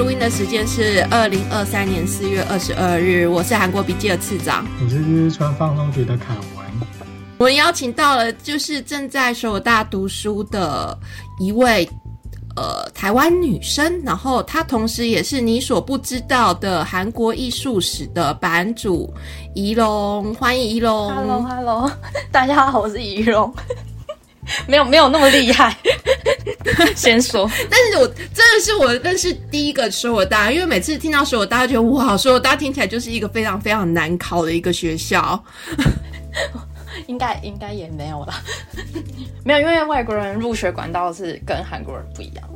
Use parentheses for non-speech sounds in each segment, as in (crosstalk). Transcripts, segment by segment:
录音的时间是二零二三年四月二十二日，我是韩国笔记的次长，我是日川放松局的凯文。我们邀请到了就是正在首尔大读书的一位呃台湾女生，然后她同时也是你所不知道的韩国艺术史的版主仪龙，欢迎仪龙。Hello，Hello，(laughs) 大家好，我是仪龙。(laughs) 没有没有那么厉害，(laughs) 先说。但是我真的是我认识第一个说我大，因为每次听到说我大，觉得哇，说我大听起来就是一个非常非常难考的一个学校。应该应该也没有了，(laughs) 没有，因为外国人入学管道是跟韩国人不一样。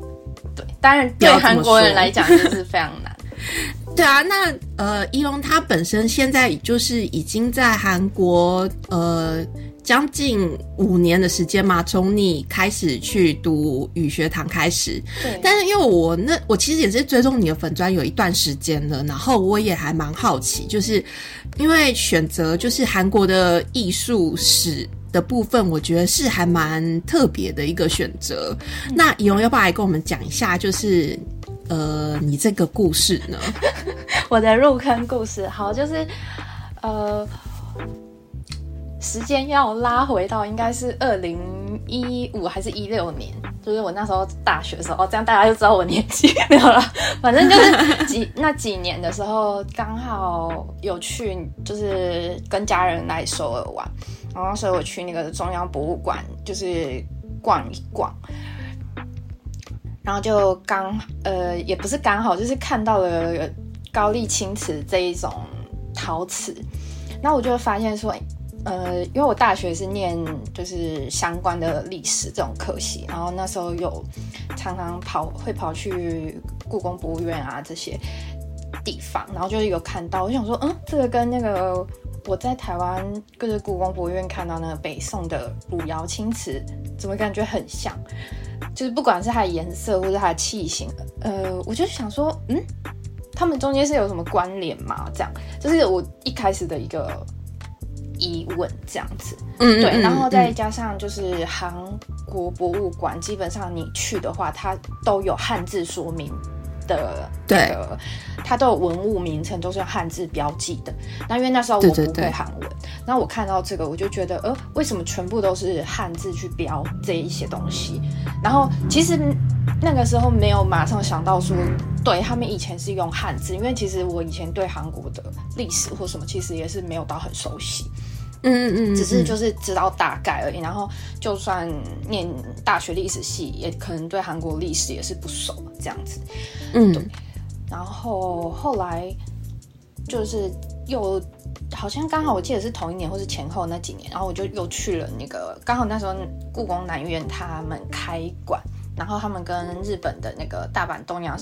对，当然对韩国人来讲就是非常难。(laughs) 对啊，那呃，一龙他本身现在就是已经在韩国呃。将近五年的时间嘛，从你开始去读语学堂开始。对。但是因为我那我其实也是追踪你的粉砖有一段时间了，然后我也还蛮好奇，就是因为选择就是韩国的艺术史的部分，我觉得是还蛮特别的一个选择。那以荣要不要来跟我们讲一下，就是呃你这个故事呢？我的入坑故事，好，就是呃。时间要拉回到应该是二零一五还是一六年，就是我那时候大学的时候哦，这样大家就知道我年纪没有了。反正就是几那几年的时候，刚好有去，就是跟家人来首尔玩，然后所以我去那个中央博物馆，就是逛一逛，然后就刚呃也不是刚好，就是看到了高丽青瓷这一种陶瓷，那我就发现说。呃，因为我大学是念就是相关的历史这种科系，然后那时候有常常跑会跑去故宫博物院啊这些地方，然后就是有看到，我想说，嗯，这个跟那个我在台湾各个故宫博物院看到那个北宋的汝窑青瓷，怎么感觉很像？就是不管是它的颜色或者它的器型，呃，我就想说，嗯，他们中间是有什么关联吗？这样，这是我一开始的一个。疑问这样子，嗯，对，然后再加上就是韩国博物馆，基本上你去的话，它都有汉字说明的，对，它都有文物名称，都是用汉字标记的。那因为那时候我不会韩文，那我看到这个，我就觉得，呃，为什么全部都是汉字去标这一些东西？然后其实那个时候没有马上想到说。对他们以前是用汉字，因为其实我以前对韩国的历史或什么，其实也是没有到很熟悉，嗯嗯嗯，只是就是知道大概而已。然后就算念大学历史系，也可能对韩国历史也是不熟这样子，嗯。对。然后后来就是又好像刚好我记得是同一年或是前后那几年，然后我就又去了那个刚好那时候故宫南院他们开馆。然后他们跟日本的那个大阪东洋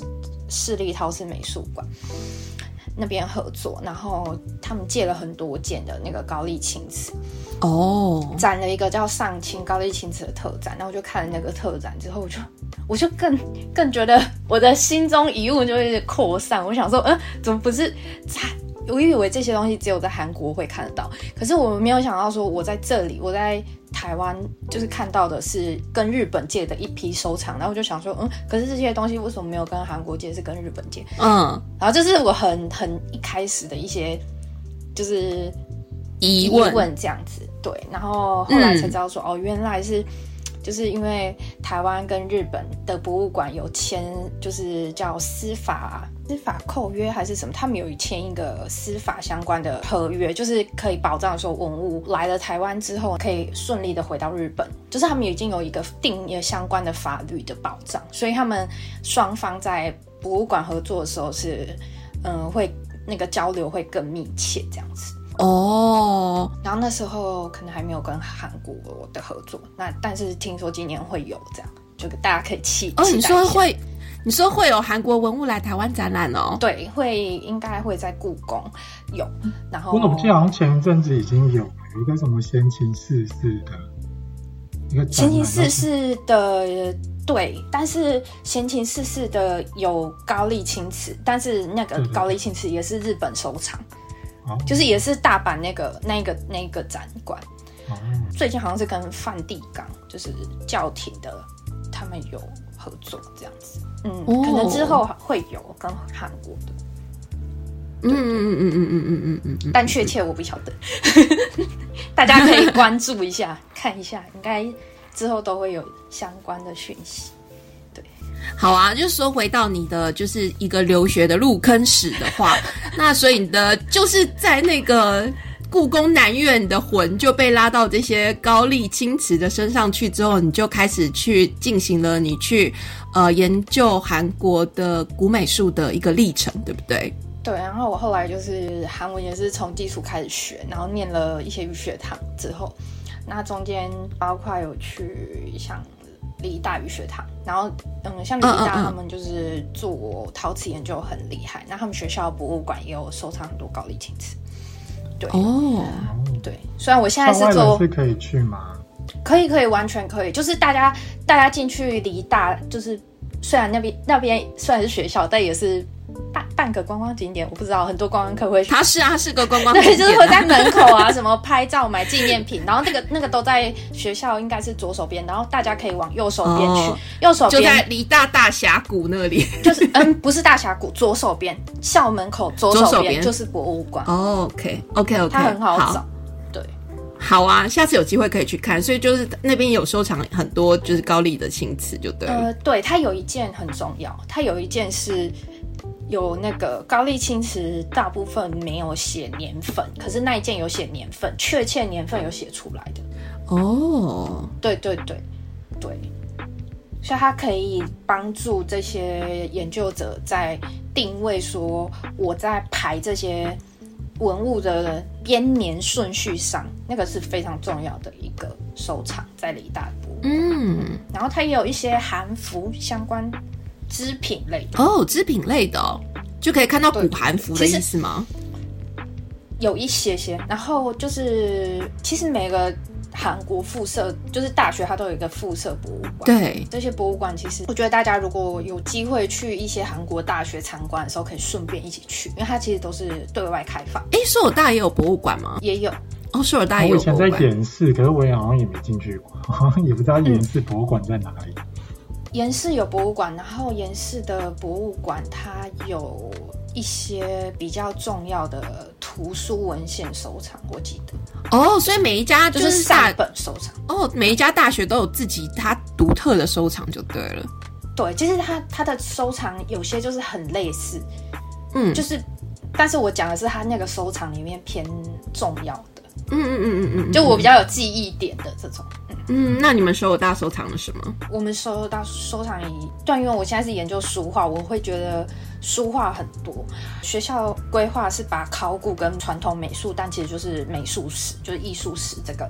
市立陶瓷美术馆那边合作，然后他们借了很多件的那个高丽青瓷哦，展了一个叫上清高丽青瓷的特展。然后我就看了那个特展之后，我就 (laughs) 我就更更觉得我的心中疑问就会扩散。我想说，嗯，怎么不是在？我以为这些东西只有在韩国会看得到，可是我没有想到说我在这里，我在。台湾就是看到的是跟日本借的一批收藏，然后我就想说，嗯，可是这些东西为什么没有跟韩国借，是跟日本借？嗯，然后这是我很很一开始的一些就是疑问这样子，对，然后后来才知道说，哦，原来是。就是因为台湾跟日本的博物馆有签，就是叫司法司法扣约还是什么，他们有签一个司法相关的合约，就是可以保障说文物来了台湾之后可以顺利的回到日本，就是他们已经有一个定一个相关的法律的保障，所以他们双方在博物馆合作的时候是，嗯，会那个交流会更密切这样子。哦，然后那时候可能还没有跟韩国的合作，那但是听说今年会有这样，就大家可以期哦。你说会，你说会有韩国文物来台湾展览哦？对，会应该会在故宫有。然后我怎么记得好像前一阵子已经有有一个什么先秦四世的一个先秦四世的对，但是先秦四世的有高丽青瓷，但是那个高丽青瓷也是日本收藏。就是也是大阪那个那个那个展馆，最近好像是跟梵蒂冈就是教廷的他们有合作这样子。嗯，可能之后会有跟韩国的。嗯嗯嗯嗯嗯嗯嗯嗯嗯，但确切我不晓得，(laughs) 大家可以关注一下，看一下，应该之后都会有相关的讯息。对，好啊，就是说回到你的就是一个留学的入坑史的话，(laughs) 那所以你的就是在那个故宫南院的魂就被拉到这些高丽青瓷的身上去之后，你就开始去进行了你去呃研究韩国的古美术的一个历程，对不对？对，然后我后来就是韩文也是从基础开始学，然后念了一些语学堂之后，那中间包括有去像理大鱼学堂，然后嗯，像理大他们就是做陶瓷研究很厉害，那他们学校博物馆也有收藏很多高丽青瓷。对哦，对，虽然我现在是做是可以去吗？可以，可以，完全可以，就是大家大家进去理大，就是虽然那边那边虽然是学校，但也是。半半个观光景点，我不知道很多观光客会。他是啊，是个观光 (laughs) 对，就是会在门口啊，什么拍照、买纪念品，然后那个那个都在学校，应该是左手边，然后大家可以往右手边去，右手边就在离大大峡谷那里，就是嗯，不是大峡谷，左手边校门口左手边就是博物馆。OK，OK，OK，它很好找。对，好啊，下次有机会可以去看。所以就是那边有收藏很多就是高丽的青瓷，就对了。呃，对，它有一件很重要，它有一件是。有那个高丽青瓷，大部分没有写年份，可是那一件有写年份，确切年份有写出来的。哦，对对对对，所以它可以帮助这些研究者在定位说我在排这些文物的编年顺序上，那个是非常重要的一个收藏在李大博。嗯，然后它也有一些韩服相关。织品类哦，织品类的就可以看到古韩服的意思吗？有一些些，然后就是其实每个韩国附设就是大学，它都有一个附设博物馆。对，这些博物馆其实我觉得大家如果有机会去一些韩国大学参观的时候，可以顺便一起去，因为它其实都是对外开放。哎，首尔大也有博物馆吗？也有哦，首尔大也有。我以前在延世，可是我也好像也没进去过，(laughs) 也不知道延世博物馆在哪里。延世有博物馆，然后延世的博物馆它有一些比较重要的图书文献收藏，我记得。哦，所以每一家就是大本收藏。哦，每一家大学都有自己它独特的收藏，就对了。对，其实它它的收藏有些就是很类似，嗯，就是，但是我讲的是它那个收藏里面偏重要的，嗯嗯嗯嗯嗯，就我比较有记忆点的这种。嗯，那你们收有大收藏了什么？我们收大收藏一段，因为我现在是研究书画，我会觉得书画很多。学校规划是把考古跟传统美术，但其实就是美术史，就是艺术史这个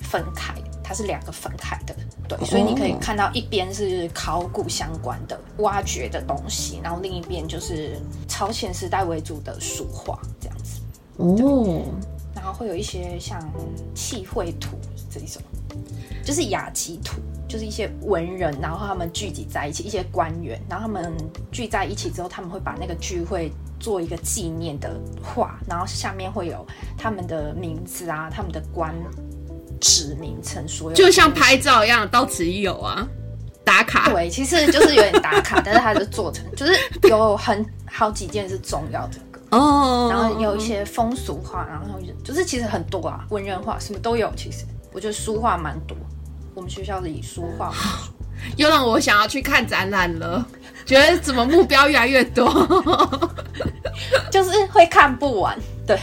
分开，它是两个分开的。对，所以你可以看到一边是考古相关的挖掘的东西，然后另一边就是朝鲜时代为主的书画这样子。哦，然后会有一些像器绘图这一种。就是雅集图，就是一些文人，然后他们聚集在一起，一些官员，然后他们聚在一起之后，他们会把那个聚会做一个纪念的画，然后下面会有他们的名字啊，他们的官职名称，所有就像拍照一样，到此一游啊，打卡。对，其实就是有点打卡，(laughs) 但是它是做成，就是有很好几件是重要的哦，然后有一些风俗画，然后就是其实很多啊，文人画什么都有，其实。我觉得书画蛮多，我们学校的以书画，(laughs) 又让我想要去看展览了。觉得怎么目标越来越多，(laughs) 就是会看不完。对，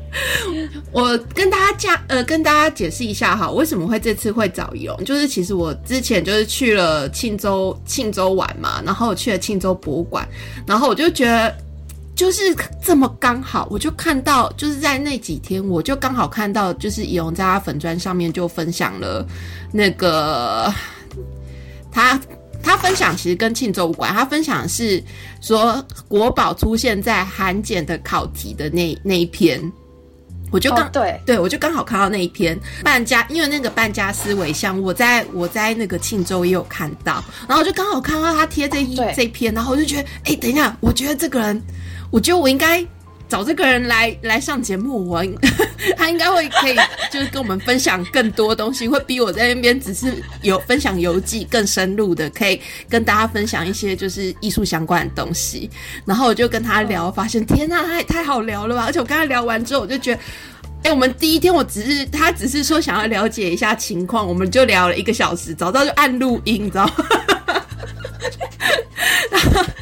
(laughs) 我跟大家讲，呃，跟大家解释一下哈，为什么会这次会找游？就是其实我之前就是去了庆州，庆州玩嘛，然后去了庆州博物馆，然后我就觉得。就是这么刚好，我就看到，就是在那几天，我就刚好看到，就是以荣在他粉砖上面就分享了那个他他分享其实跟庆州无关，他分享是说国宝出现在韩检的考题的那那一篇，我就刚对对，我就刚好看到那一篇半家，因为那个半家思维像我在我在那个庆州也有看到，然后我就刚好看到他贴这一这篇，然后我就觉得，哎，等一下，我觉得这个人。我觉得我应该找这个人来来上节目，我 (laughs) 他应该会可以就是跟我们分享更多东西，会比我在那边只是有分享游记更深入的，可以跟大家分享一些就是艺术相关的东西。然后我就跟他聊，发现天呐，他也太好聊了吧！而且我跟他聊完之后，我就觉得，哎，我们第一天我只是他只是说想要了解一下情况，我们就聊了一个小时，早知道就按录音，你知道吗？(laughs)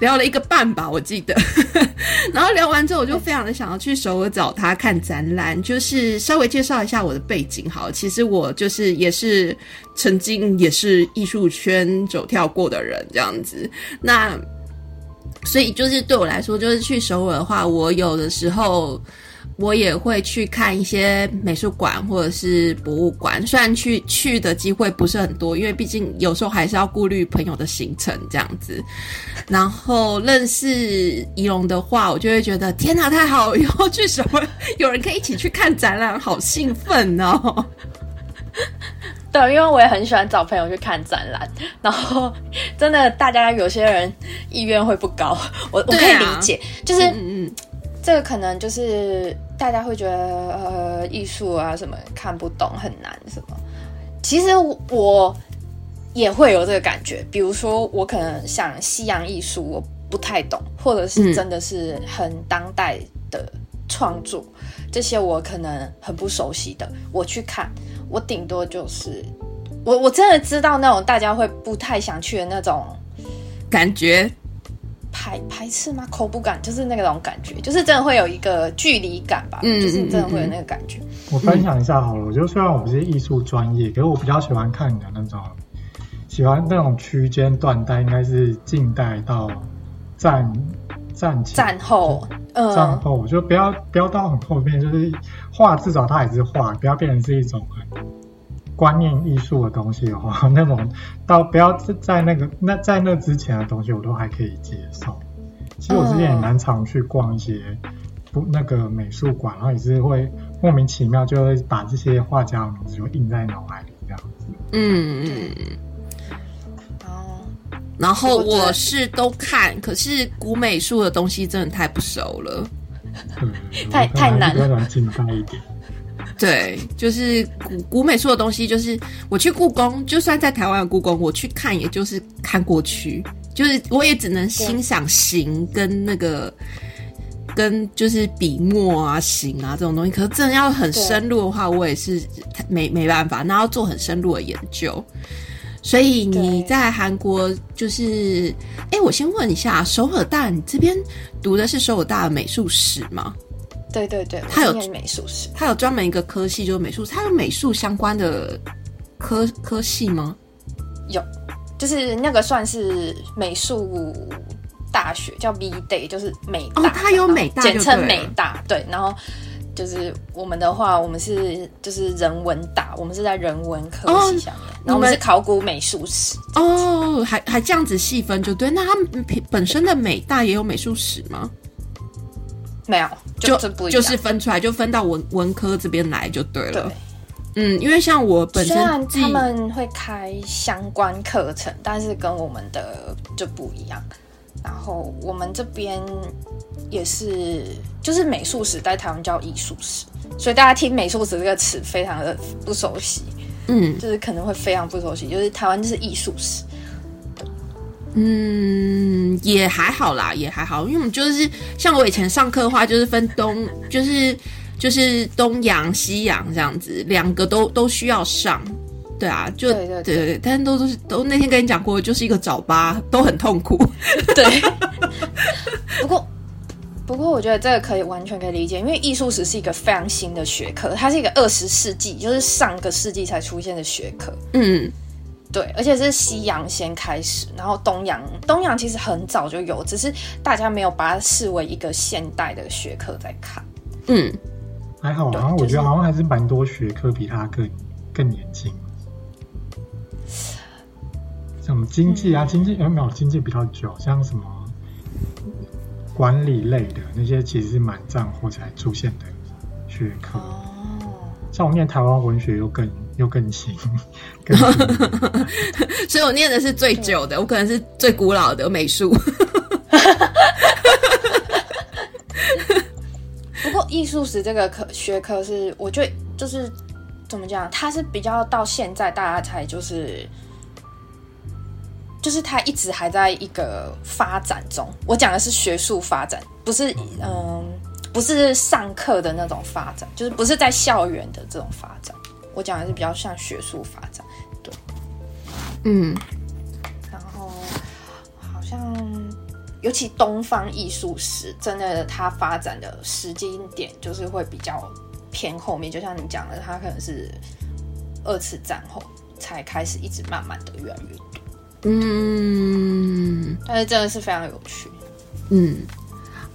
聊了一个半吧，我记得。(laughs) 然后聊完之后，我就非常的想要去首尔找他看展览。就是稍微介绍一下我的背景，好，其实我就是也是曾经也是艺术圈走跳过的人，这样子。那所以就是对我来说，就是去首尔的话，我有的时候。我也会去看一些美术馆或者是博物馆，虽然去去的机会不是很多，因为毕竟有时候还是要顾虑朋友的行程这样子。然后认识仪龙的话，我就会觉得天哪，太好！以后去什么有人可以一起去看展览，好兴奋哦！对，因为我也很喜欢找朋友去看展览，然后真的大家有些人意愿会不高，我我可以理解，就是嗯嗯。这个可能就是大家会觉得呃艺术啊什么看不懂很难什么，其实我也会有这个感觉。比如说我可能像西洋艺术我不太懂，或者是真的是很当代的创作，这些我可能很不熟悉的，我去看，我顶多就是我我真的知道那种大家会不太想去的那种感觉。排排斥吗？口不感就是那种感觉，就是真的会有一个距离感吧。嗯，就是真的会有那个感觉。我分享一下好了，我觉得虽然我不是艺术专业，可是我比较喜欢看你的那种，喜欢那种区间断代，应该是近代到战战前、战后、战后，我就不要不要到很后面，就是画至少它还是画，不要变成是一种很。观念艺术的东西的话，(laughs) 那种到不要在在那个那在那之前的东西，我都还可以接受。其实我之前也蛮常去逛一些不那个美术馆，然后也是会莫名其妙就会把这些画家的名字就印在脑海里这样子。嗯嗯。哦。然后我是都看，可是古美术的东西真的太不熟了。太太难了。比较近代一点。对，就是古古美术的东西，就是我去故宫，就算在台湾的故宫，我去看，也就是看过去，就是我也只能欣赏形跟那个跟就是笔墨啊、形啊这种东西。可是真的要很深入的话，我也是没没办法，那要做很深入的研究。所以你在韩国就是，哎，我先问一下，首尔大，你这边读的是首尔大的美术史吗？对对对，他有美术史，他有专门一个科系，就是美术，他有美术相关的科科系吗？有，就是那个算是美术大学，叫 V Day，就是美大，他有美大，简称美大，对。然后就是我们的话，我们是就是人文大，我们是在人文科系下面，然后我们是考古美术史。哦，还还这样子细分就对，那他们本身的美大也有美术史吗？没有，就就是分出来，就分到文文科这边来就对了。对嗯，因为像我本身，虽然他们会开相关课程，但是跟我们的就不一样。然后我们这边也是，就是美术史在台湾叫艺术史，所以大家听美术史这个词非常的不熟悉。嗯，就是可能会非常不熟悉，就是台湾就是艺术史。嗯，也还好啦，也还好，因为我们就是像我以前上课的话，就是分东，就是就是东洋、西洋这样子，两个都都需要上，对啊，就对对对对，但都都是都那天跟你讲过，就是一个早八，(laughs) 都很痛苦。对，不过不过我觉得这个可以完全可以理解，因为艺术史是一个非常新的学科，它是一个二十世纪，就是上个世纪才出现的学科。嗯。对，而且是西洋先开始，然后东洋，东洋其实很早就有，只是大家没有把它视为一个现代的学科在看。嗯，还好啊，我觉得好像还是蛮多学科比它更更年轻。像什么经济啊，经济有没有经济比较久？像什么管理类的那些，其实是蛮战后才出现的学科。哦，像我念台湾文学又更。又更新，(laughs) 所以我念的是最久的，我可能是最古老的美术。(laughs) 不过艺术史这个科学科是，我觉得就是怎么讲，它是比较到现在大家才就是。就是它一直还在一个发展中。我讲的是学术发展，不是嗯，不是上课的那种发展，就是不是在校园的这种发展。我讲的是比较像学术发展，对，嗯。然后好像尤其东方艺术史，真的它发展的时间点就是会比较偏后面。就像你讲的，它可能是二次战后才开始，一直慢慢的越来越多。嗯，但是真的是非常有趣。嗯，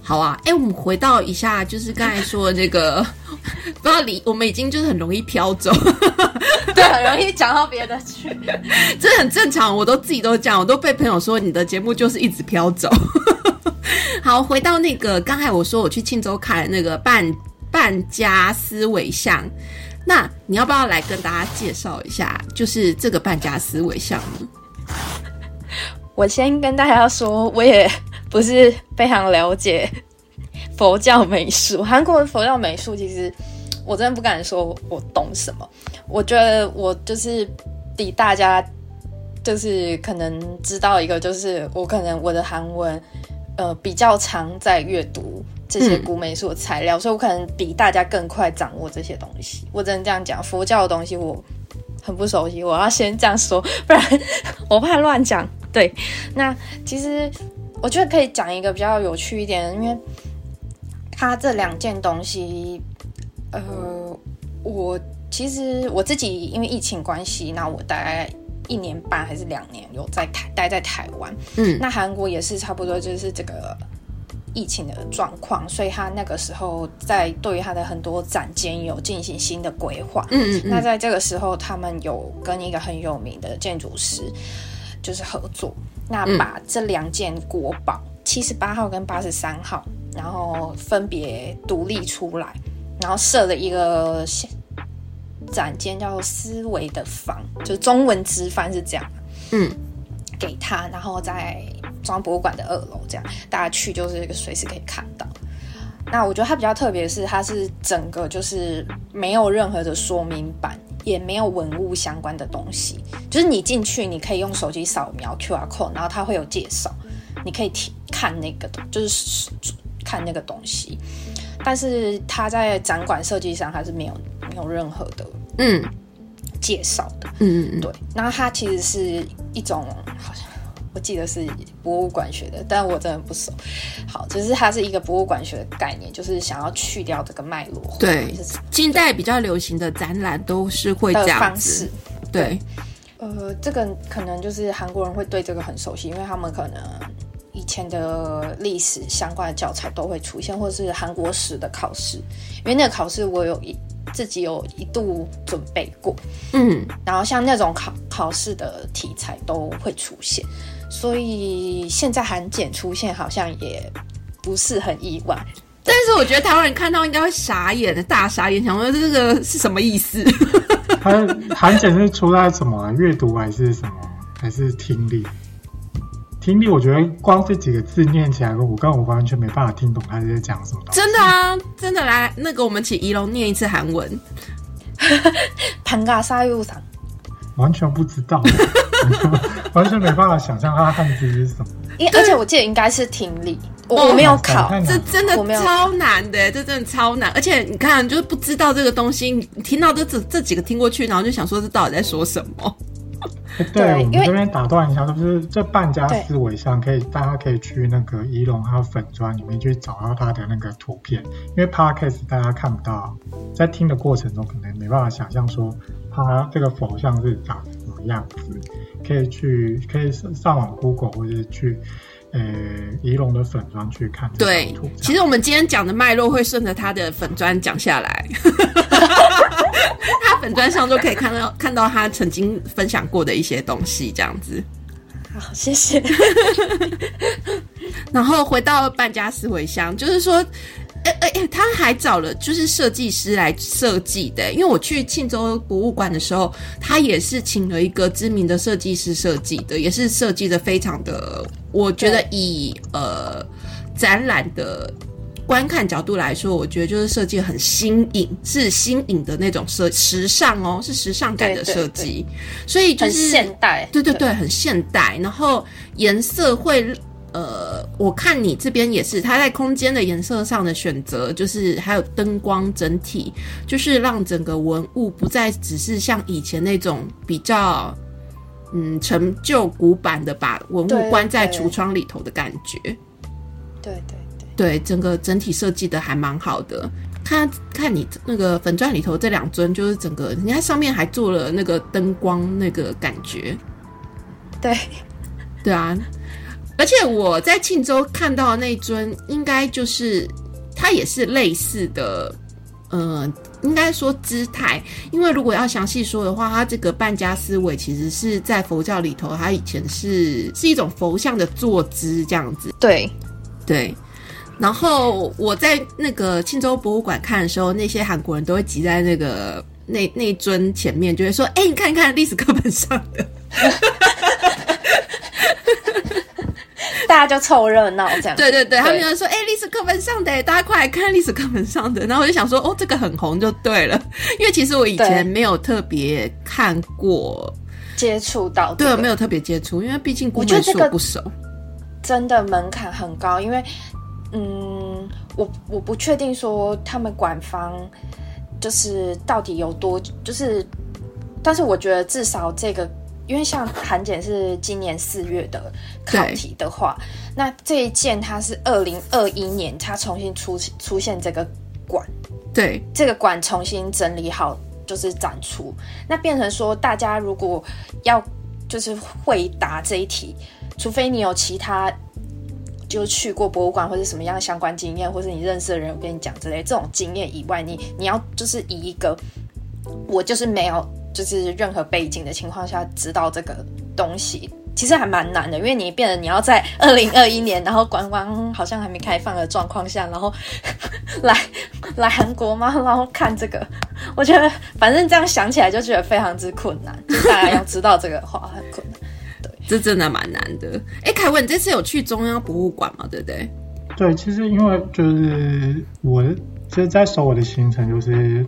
好啊，哎，我们回到一下，就是刚才说的这个，(laughs) 不知道离我们已经就是很容易飘走，(laughs) 对，很容易讲到别的去，(laughs) 这很正常。我都自己都讲，我都被朋友说你的节目就是一直飘走。好，回到那个刚才我说我去庆州看那个半半家思维像，那你要不要来跟大家介绍一下，就是这个半家思维像呢？我先跟大家说，我也不是非常了解 (laughs) 佛教美术。韩国的佛教美术，其实我真的不敢说我懂什么。我觉得我就是比大家，就是可能知道一个，就是我可能我的韩文，呃，比较常在阅读这些古美术的材料，所以我可能比大家更快掌握这些东西。我只能这样讲，佛教的东西我。很不熟悉，我要先这样说，不然我怕乱讲。对，那其实我觉得可以讲一个比较有趣一点，因为它这两件东西，呃，我其实我自己因为疫情关系，那我大概一年半还是两年有在台待在台湾，嗯，那韩国也是差不多就是这个。疫情的状况，所以他那个时候在对于他的很多展间有进行新的规划。嗯嗯。那在这个时候，他们有跟一个很有名的建筑师就是合作，那把这两件国宝七十八号跟八十三号，然后分别独立出来，然后设了一个展间，叫做“思维的房”，就中文直翻是这样。嗯。给他，然后在中央博物馆的二楼，这样大家去就是随时可以看到。那我觉得它比较特别的是，它是整个就是没有任何的说明版，也没有文物相关的东西，就是你进去你可以用手机扫描 QR code，然后它会有介绍，你可以听看那个，就是看那个东西。但是它在展馆设计上还是没有没有任何的嗯。介绍的，嗯嗯嗯，对，那它其实是一种，好像我记得是博物馆学的，但我真的不熟。好，就是它是一个博物馆学的概念，就是想要去掉这个脉络。对，近代比较流行的展览都是会这样子。对，呃，这个可能就是韩国人会对这个很熟悉，因为他们可能以前的历史相关的教材都会出现，或者是韩国史的考试，因为那个考试我有一。自己有一度准备过，嗯，然后像那种考考试的题材都会出现，所以现在韩检出现好像也不是很意外。但是我觉得台湾人看到应该会傻眼的，大傻眼，想说这个是什么意思？(laughs) 韩韩检是出在什么？阅读还是什么？还是听力？听力，我觉得光这几个字念起来，我刚我完全没办法听懂他在讲什么。真的啊，真的来，那个我们请仪龙念一次韩文。(laughs) 潘嘎沙又上，完全不知道，(laughs) 完全没办法想象他汉字是什么。因而且我记得应该是听力，我没有考，这真的超难的，这真的超难。而且你看，就是不知道这个东西，你听到这这这几个听过去，然后就想说这到底在说什么。对，我们这边打断一下，就是这半家思维上可以，大家可以去那个仪龙还有粉砖里面去找到他的那个图片，因为 podcast 大家看不到，在听的过程中可能没办法想象说他这个佛像是长什么样子，可以去可以上网 Google 或者去呃仪龙的粉砖去看。对，其实我们今天讲的脉络会顺着他的粉砖讲下来。(laughs) 他粉砖上就可以看到看到他曾经分享过的一些东西，这样子。好，谢谢。(laughs) 然后回到半家思维箱，就是说，哎哎哎，他还找了就是设计师来设计的。因为我去庆州博物馆的时候，他也是请了一个知名的设计师设计的，也是设计的非常的，我觉得以呃展览的。观看角度来说，我觉得就是设计很新颖，是新颖的那种设时尚哦，是时尚感的设计，所以就是现代，对对对，很现代。然后颜色会，呃，我看你这边也是，它在空间的颜色上的选择，就是还有灯光整体，就是让整个文物不再只是像以前那种比较。嗯，陈旧古板的把文物关在橱窗里头的感觉，对对对，对整个整体设计的还蛮好的。看看你那个粉钻里头这两尊，就是整个你看上面还做了那个灯光那个感觉，对对啊。而且我在庆州看到的那尊，应该就是它也是类似的。呃，应该说姿态，因为如果要详细说的话，它这个半家思维其实是在佛教里头，它以前是是一种佛像的坐姿这样子。对，对。然后我在那个庆州博物馆看的时候，那些韩国人都会挤在那个那那尊前面，就会说：“哎，你看看历史课本上的。” (laughs) 大家就凑热闹这样，对对对，他们就说：“哎，历史课本上的，大家快来看历史课本上的。”然后我就想说：“哦，这个很红就对了，因为其实我以前没有特别看过、接触到，对，没有特别接触，因为毕竟古美术不熟，真的门槛很高。因为，嗯，我我不确定说他们馆方就是到底有多，就是，但是我觉得至少这个。”因为像韩检是今年四月的考题的话，那这一件它是二零二一年它重新出出现这个馆，对，这个馆重新整理好就是展出，那变成说大家如果要就是回答这一题，除非你有其他就去过博物馆或者什么样的相关经验，或是你认识的人我跟你讲之类这种经验以外，你你要就是以一个我就是没有。就是任何背景的情况下知道这个东西，其实还蛮难的，因为你变得你要在二零二一年，然后观光好像还没开放的状况下，然后来来韩国吗？然后看这个，我觉得反正这样想起来就觉得非常之困难。大家要知道这个话很困难，对，这真的蛮难的。哎，凯文，你这次有去中央博物馆吗？对不对？对，其实因为就是我其实，在首尔的行程就是。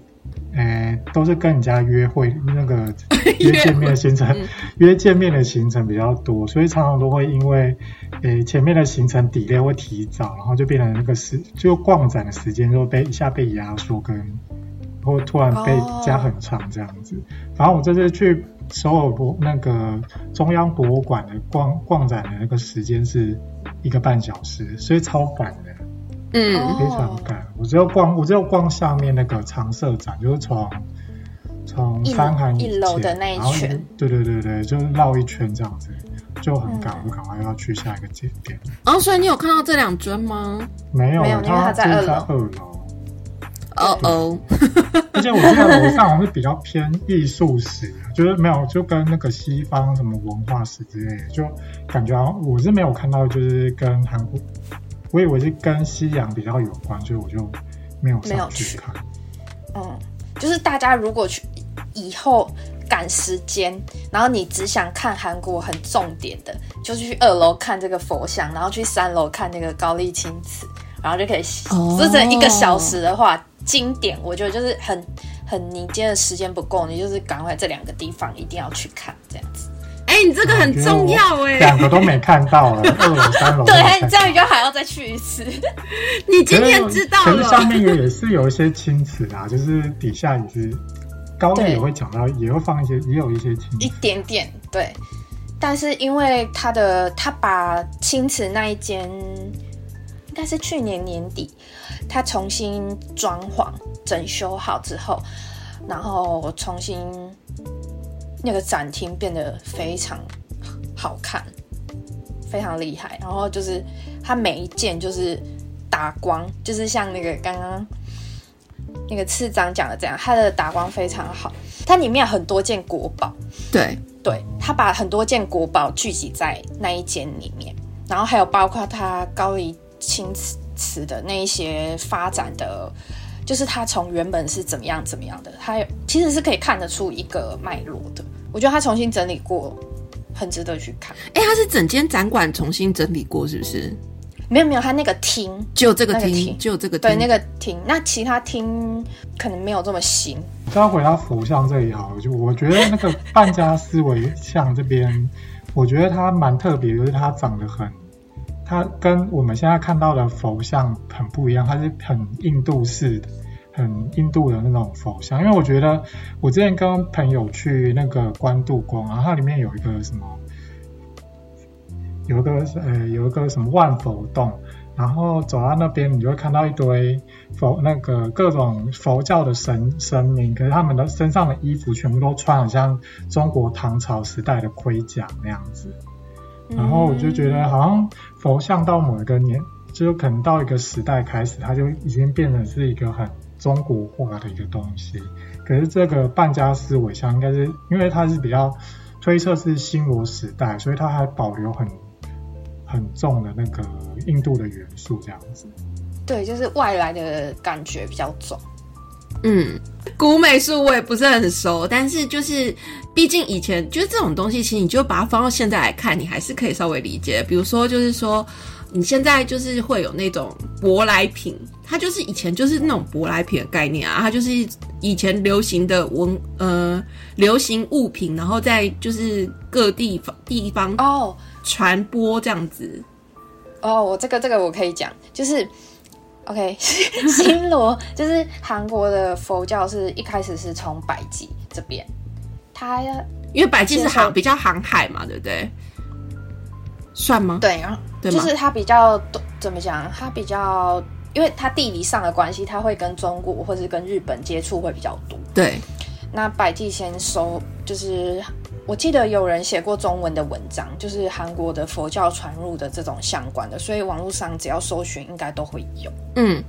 诶，都是跟人家约会，那个 (laughs) 约见面的行程，约见面的行程比较多，所以常常都会因为诶前面的行程底料会提早，然后就变成那个时就逛展的时间就被一下被压缩，跟或突然被加很长这样子。然后我这次去首尔博那个中央博物馆的逛逛展的那个时间是一个半小时，所以超赶的。嗯，非常赶。我只有逛，我只有逛下面那个常设展，就是从从三行一楼的那一圈，对对对对，就是绕一圈这样子，就很赶，我赶快要去下一个景点。哦，所以你有看到这两尊吗？没有，没有，因为它在二楼。哦哦，而且我记得楼上好像是比较偏艺术史，就是没有就跟那个西方什么文化史之类的，就感觉我是没有看到，就是跟韩国。我以为是跟夕阳比较有关，所以我就没有没有去看。嗯，就是大家如果去以后赶时间，然后你只想看韩国很重点的，就去二楼看这个佛像，然后去三楼看那个高丽青瓷，然后就可以，只整一个小时的话，经典，我觉得就是很很你今天的时间不够，你就是赶快这两个地方一定要去看，这样子。哎，你这个很重要哎，两个都没看到了，(laughs) 二楼、三楼。对，这样你就还要再去一次。你今天知道了？可是上面也也是有一些青瓷啊，就是底下也是高丽也会讲到，也会放一些，也有一些青一点点对。但是因为他的他把青瓷那一间，应该是去年年底他重新装潢整修好之后，然后重新。那个展厅变得非常好看，非常厉害。然后就是它每一件就是打光，就是像那个刚刚那个次长讲的这样，它的打光非常好。它里面有很多件国宝，对对，它把很多件国宝聚集在那一间里面，然后还有包括它高丽青瓷的那一些发展的。就是他从原本是怎么样怎么样的，他其实是可以看得出一个脉络的。我觉得他重新整理过，很值得去看。哎，他是整间展馆重新整理过，是不是？没有没有，他那个厅就这个厅，厅就这个对那个厅，那其他厅可能没有这么新。再回到佛像这里好了，就我觉得那个半家思维像这边，我觉得它蛮特别，就是它长得很，它跟我们现在看到的佛像很不一样，它是很印度式的，很印度的那种佛像。因为我觉得我之前跟朋友去那个关渡宫，然后它里面有一个什么，有一个呃有一个什么万佛洞。然后走到那边，你就会看到一堆佛那个各种佛教的神神明，可是他们的身上的衣服全部都穿很像中国唐朝时代的盔甲那样子。然后我就觉得，好像佛像到某一个年，就可能到一个时代开始，它就已经变成是一个很中国化的一个东西。可是这个半家思维像，应该是因为它是比较推测是新罗时代，所以它还保留很。很重的那个印度的元素，这样子。对，就是外来的感觉比较重。嗯，古美术我也不是很熟，但是就是毕竟以前就是这种东西，其实你就把它放到现在来看，你还是可以稍微理解。比如说，就是说你现在就是会有那种舶来品，它就是以前就是那种舶来品的概念啊，它就是以前流行的文呃流行物品，然后在就是各地方地方哦。传播这样子哦，我这个这个我可以讲，就是，OK，(laughs) 新罗就是韩国的佛教是一开始是从百济这边，它因为百济是航比较航海嘛，对不对？算吗？对，然后就是它比较怎么讲？它比较，因为它地理上的关系，它会跟中国或者跟日本接触会比较多。对，那百济先收就是。我记得有人写过中文的文章，就是韩国的佛教传入的这种相关的，所以网络上只要搜寻应该都会有。嗯，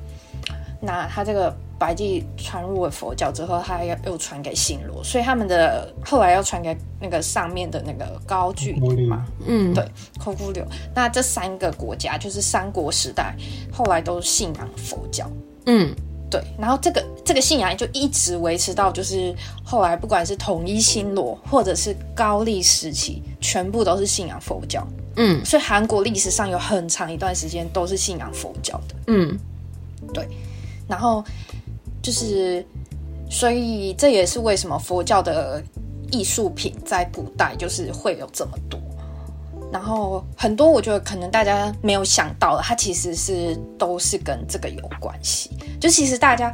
那他这个白帝传入了佛教之后，他又又传给新罗，所以他们的后来要传给那个上面的那个高句嘛，嗯，对，空姑柳。那这三个国家就是三国时代，后来都信仰佛教。嗯。对，然后这个这个信仰就一直维持到就是后来，不管是统一新罗或者是高丽时期，全部都是信仰佛教。嗯，所以韩国历史上有很长一段时间都是信仰佛教的。嗯，对，然后就是，所以这也是为什么佛教的艺术品在古代就是会有这么多。然后很多，我觉得可能大家没有想到的，它其实是都是跟这个有关系。就其实大家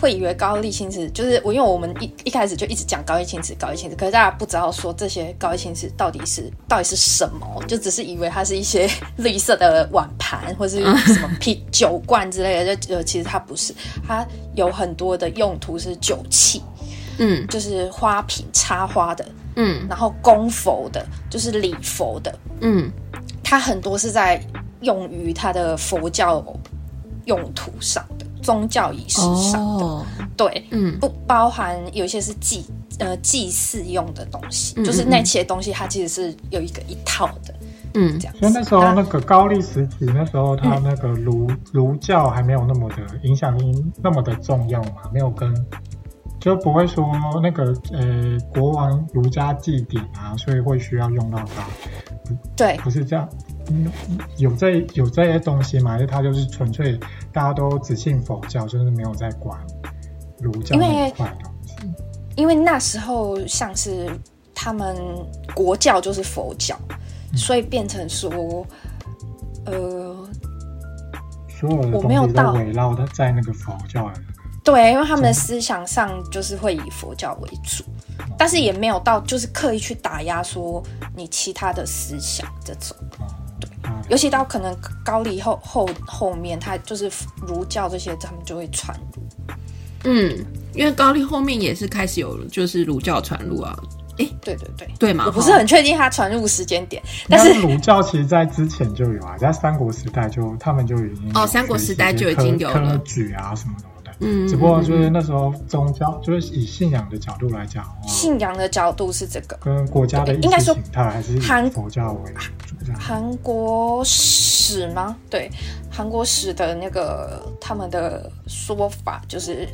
会以为高丽青瓷就是我，因为我们一一开始就一直讲高丽青瓷，高丽青瓷，可是大家不知道说这些高丽青瓷到底是到底是什么，就只是以为它是一些 (laughs) 绿色的碗盘或是什么啤酒罐之类的，就呃其实它不是，它有很多的用途是酒器，嗯，就是花瓶插花的。嗯，然后供佛的，就是礼佛的，嗯，它很多是在用于它的佛教用途上的宗教仪式上的，对，嗯，不包含有一些是祭呃祭祀用的东西，就是那些东西它其实是有一个一套的，嗯，这样。所以那时候那个高丽时期，那时候它那个儒儒教还没有那么的影响力那么的重要嘛，没有跟。就不会说那个呃国王儒家祭典啊，所以会需要用到它。对，不是这样，嗯，有这有这些东西嘛？还是它就是纯粹大家都只信佛教，就是没有在管儒教那块东西。因为那时候像是他们国教就是佛教，所以变成说，呃，所有的东西都围绕的在那个佛教的。对，因为他们的思想上就是会以佛教为主，但是也没有到就是刻意去打压说你其他的思想这种。对，尤其到可能高丽后后后面，他就是儒教这些，他们就会传入。嗯，因为高丽后面也是开始有就是儒教传入啊。哎，对对对，对嘛？我不是很确定它传入时间点，但是儒教其实在之前就有啊，在三国时代就他们就已经哦，三国时代就已经有了举啊什么的。嗯，只不过就是那时候宗教，就是以信仰的角度来讲，信仰的角度是这个，跟国家的意识形态还是韩佛教为主。韩国史吗？对，韩国史的那个他们的说法，就是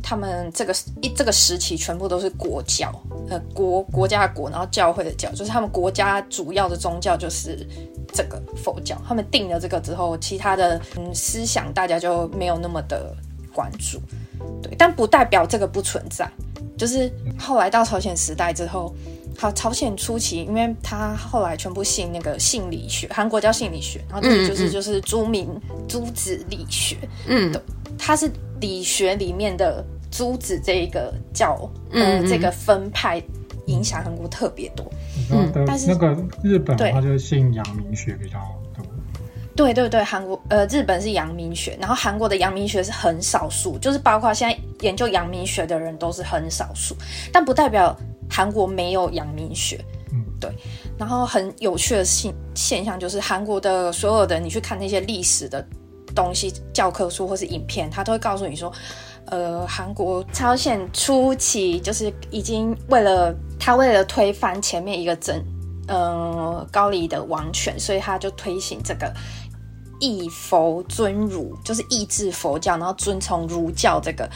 他们这个一这个时期全部都是国教，呃，国国家的国，然后教会的教，就是他们国家主要的宗教就是这个佛教。他们定了这个之后，其他的嗯思想大家就没有那么的关注，对，但不代表这个不存在。就是后来到朝鲜时代之后。好，朝鲜初期，因为他后来全部信那个信理学，韩国叫信理学，然后这个就是就是朱明朱子理学，嗯，他是理学里面的朱子这一个教，呃，这个分派影响韩国特别多。嗯，但是那个日本的话就是信阳明学比较多。对对对，韩国呃，日本是阳明学，然后韩国的阳明学是很少数，就是包括现在研究阳明学的人都是很少数，但不代表。韩国没有阳明学，嗯，对。然后很有趣的现现象就是，韩国的所有的你去看那些历史的东西，教科书或是影片，他都会告诉你说，呃，韩国朝鲜初期就是已经为了他为了推翻前面一个真，嗯，高丽的王权，所以他就推行这个义佛尊儒，就是抑制佛教，然后遵从儒教这个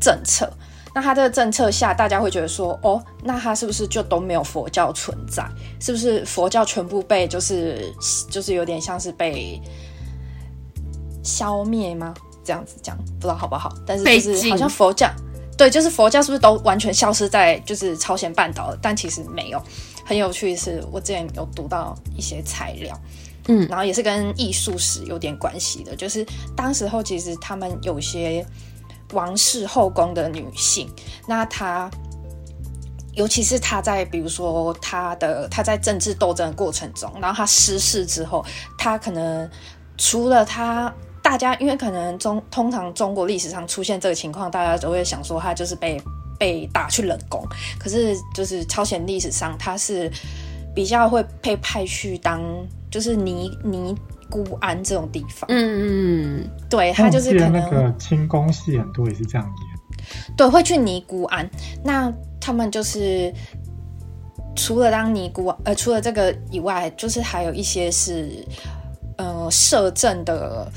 政策。那他这个政策下，大家会觉得说，哦，那他是不是就都没有佛教存在？是不是佛教全部被就是就是有点像是被消灭吗？这样子讲不知道好不好？但是就是好像佛教，对，就是佛教是不是都完全消失在就是朝鲜半岛了？但其实没有。很有趣的是，我之前有读到一些材料，嗯，然后也是跟艺术史有点关系的，就是当时候其实他们有些。王室后宫的女性，那她，尤其是她在比如说她的她在政治斗争的过程中，然后她失势之后，她可能除了她，大家因为可能中通常中国历史上出现这个情况，大家都会想说她就是被被打去冷宫，可是就是朝鲜历史上她是比较会被派去当就是尼尼。姑庵这种地方，嗯嗯，对他就是可能那个清宫戏很多也是这样演，对，会去尼姑庵。那他们就是除了当尼姑，呃，除了这个以外，就是还有一些是呃摄政的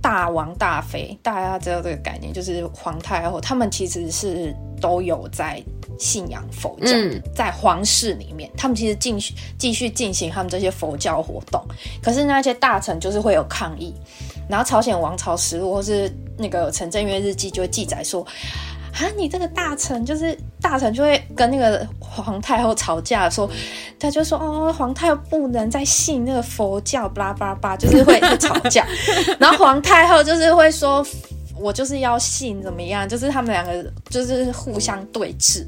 大王大妃，大家知道这个概念，就是皇太后，他们其实是都有在。信仰佛教，在皇室里面，他们其实继续继续进行他们这些佛教活动。可是那些大臣就是会有抗议，然后朝鲜王朝实录或是那个陈正月日记就会记载说：啊，你这个大臣就是大臣就会跟那个皇太后吵架，说他就说哦，皇太后不能再信那个佛教，巴拉巴拉巴，(laughs) 就是会会吵架。然后皇太后就是会说，我就是要信怎么样？就是他们两个就是互相对峙。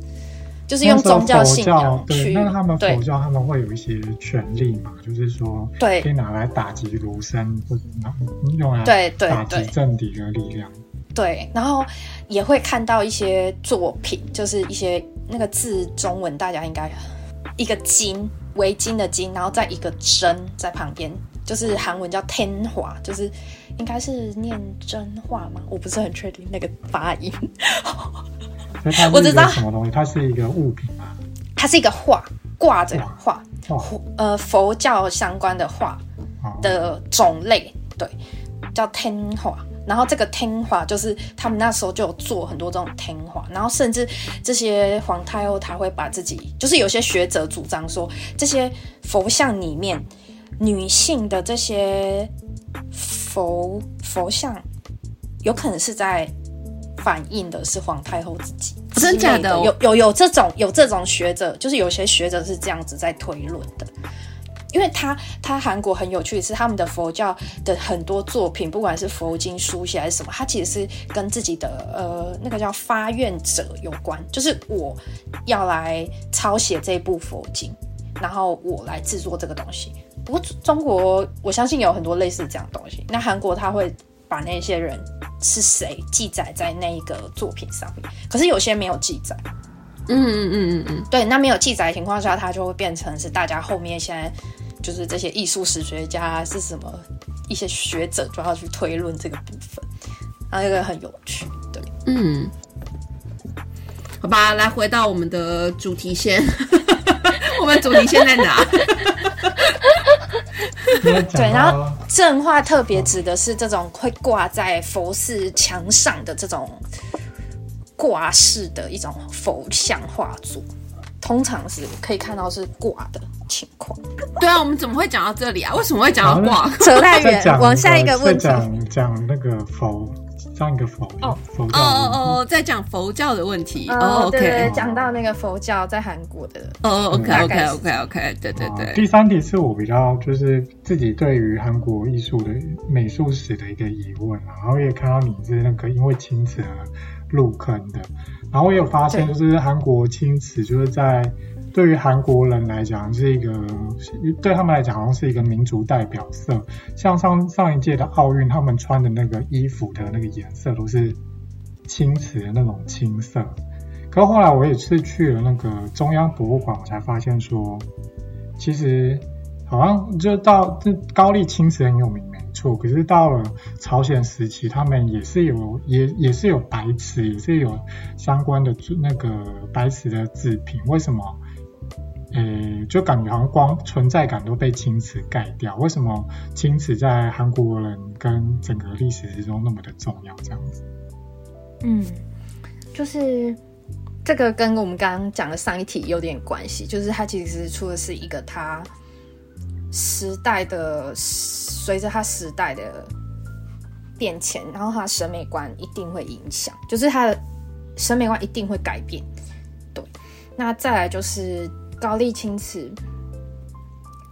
就是用宗教信仰去，那他们佛教他们会有一些权利嘛？就是说，对，可以拿来打击儒生，或者拿用来对对打击政敌的力量。对，然后也会看到一些作品，就是一些那个字中文大家应该一个金围巾的巾，然后再一个针在旁边，就是韩文叫天华，就是应该是念真话吗？我不是很确定那个发音。我知道什么东西，它是一个物品吗？它是一个画，挂着画，呃，佛教相关的画的种类，对，叫天华。然后这个天华就是他们那时候就有做很多这种天华，然后甚至这些皇太后，她会把自己，就是有些学者主张说，这些佛像里面女性的这些佛佛像，有可能是在。反映的是皇太后自己，真假的有有有这种有这种学者，就是有些学者是这样子在推论的，因为他他韩国很有趣的是，他们的佛教的很多作品，不管是佛经书写还是什么，它其实是跟自己的呃那个叫发愿者有关，就是我要来抄写这部佛经，然后我来制作这个东西。不过中国我相信有很多类似这样东西，那韩国他会。把那些人是谁记载在那一个作品上面，可是有些没有记载。嗯嗯嗯嗯嗯，对，那没有记载的情况下，它就会变成是大家后面现在就是这些艺术史学家是什么一些学者就要去推论这个部分，然后这个很有趣。对，嗯，好吧，来回到我们的主题线，我们主题线在哪？(laughs) 对，然后正画特别指的是这种会挂在佛寺墙上的这种挂式的一种佛像画作，通常是可以看到是挂的情况。对啊，我们怎么会讲到这里啊？为什么会讲到挂？扯太远，往下一个问题。讲讲那个佛。上一个佛哦哦哦哦，在讲佛教的问题哦。对，讲到那个佛教在韩国的哦。OK OK OK OK，对对对。第三题是我比较就是自己对于韩国艺术的美术史的一个疑问然后也看到你是那个因为青瓷而入坑的，然后我有发现就是韩国青瓷就是在。对于韩国人来讲，是一个对他们来讲好像是一个民族代表色。像上上一届的奥运，他们穿的那个衣服的那个颜色都是青瓷的那种青色。可后来我也是去了那个中央博物馆，我才发现说，其实好像就到这高丽青瓷很有名，没错。可是到了朝鲜时期，他们也是有也也是有白瓷，也是有相关的那个白瓷的制品。为什么？诶，就感觉好像光存在感都被青瓷盖掉。为什么青瓷在韩国人跟整个历史之中那么的重要？这样子？嗯，就是这个跟我们刚刚讲的上一题有点关系。就是它其实出的是一个它时代的，随着它时代的变迁，然后它审美观一定会影响，就是它的审美观一定会改变。对，那再来就是。高丽青瓷，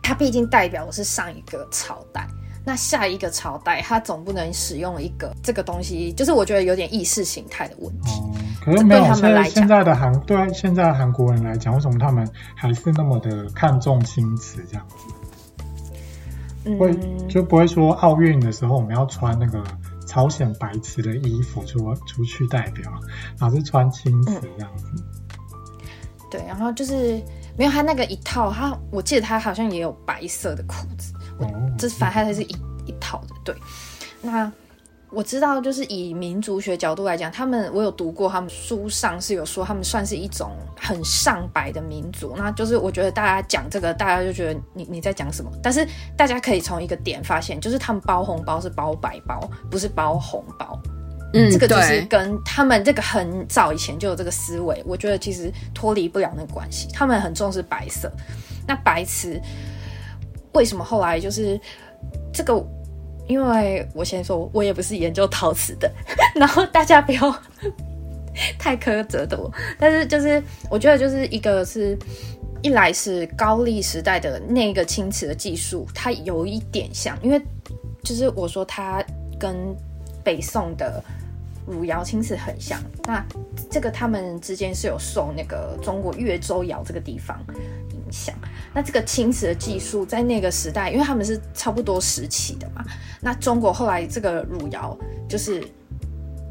它毕竟代表的是上一个朝代，那下一个朝代，它总不能使用一个这个东西，就是我觉得有点意识形态的问题。哦，可是没有现在现在的韩对现在韩国人来讲，为什么他们还是那么的看重青瓷这样子？会就不会说奥运的时候我们要穿那个朝鲜白瓷的衣服出出去代表，而是穿青瓷这样子？对，然后就是。没有，他那个一套，他我记得他好像也有白色的裤子，我这反正他是一一套的。对，那我知道，就是以民族学角度来讲，他们我有读过，他们书上是有说他们算是一种很上白的民族。那就是我觉得大家讲这个，大家就觉得你你在讲什么？但是大家可以从一个点发现，就是他们包红包是包白包，不是包红包。嗯，这个就是跟他们这个很早以前就有这个思维，我觉得其实脱离不了那个关系。他们很重视白色，那白瓷为什么后来就是这个？因为我先说，我也不是研究陶瓷的，(laughs) 然后大家不要 (laughs) 太苛责的我。但是就是我觉得，就是一个是一来是高丽时代的那个青瓷的技术，它有一点像，因为就是我说它跟北宋的。汝窑青瓷很像，那这个他们之间是有受那个中国越州窑这个地方影响。那这个青瓷的技术在那个时代，因为他们是差不多时期的嘛。那中国后来这个汝窑，就是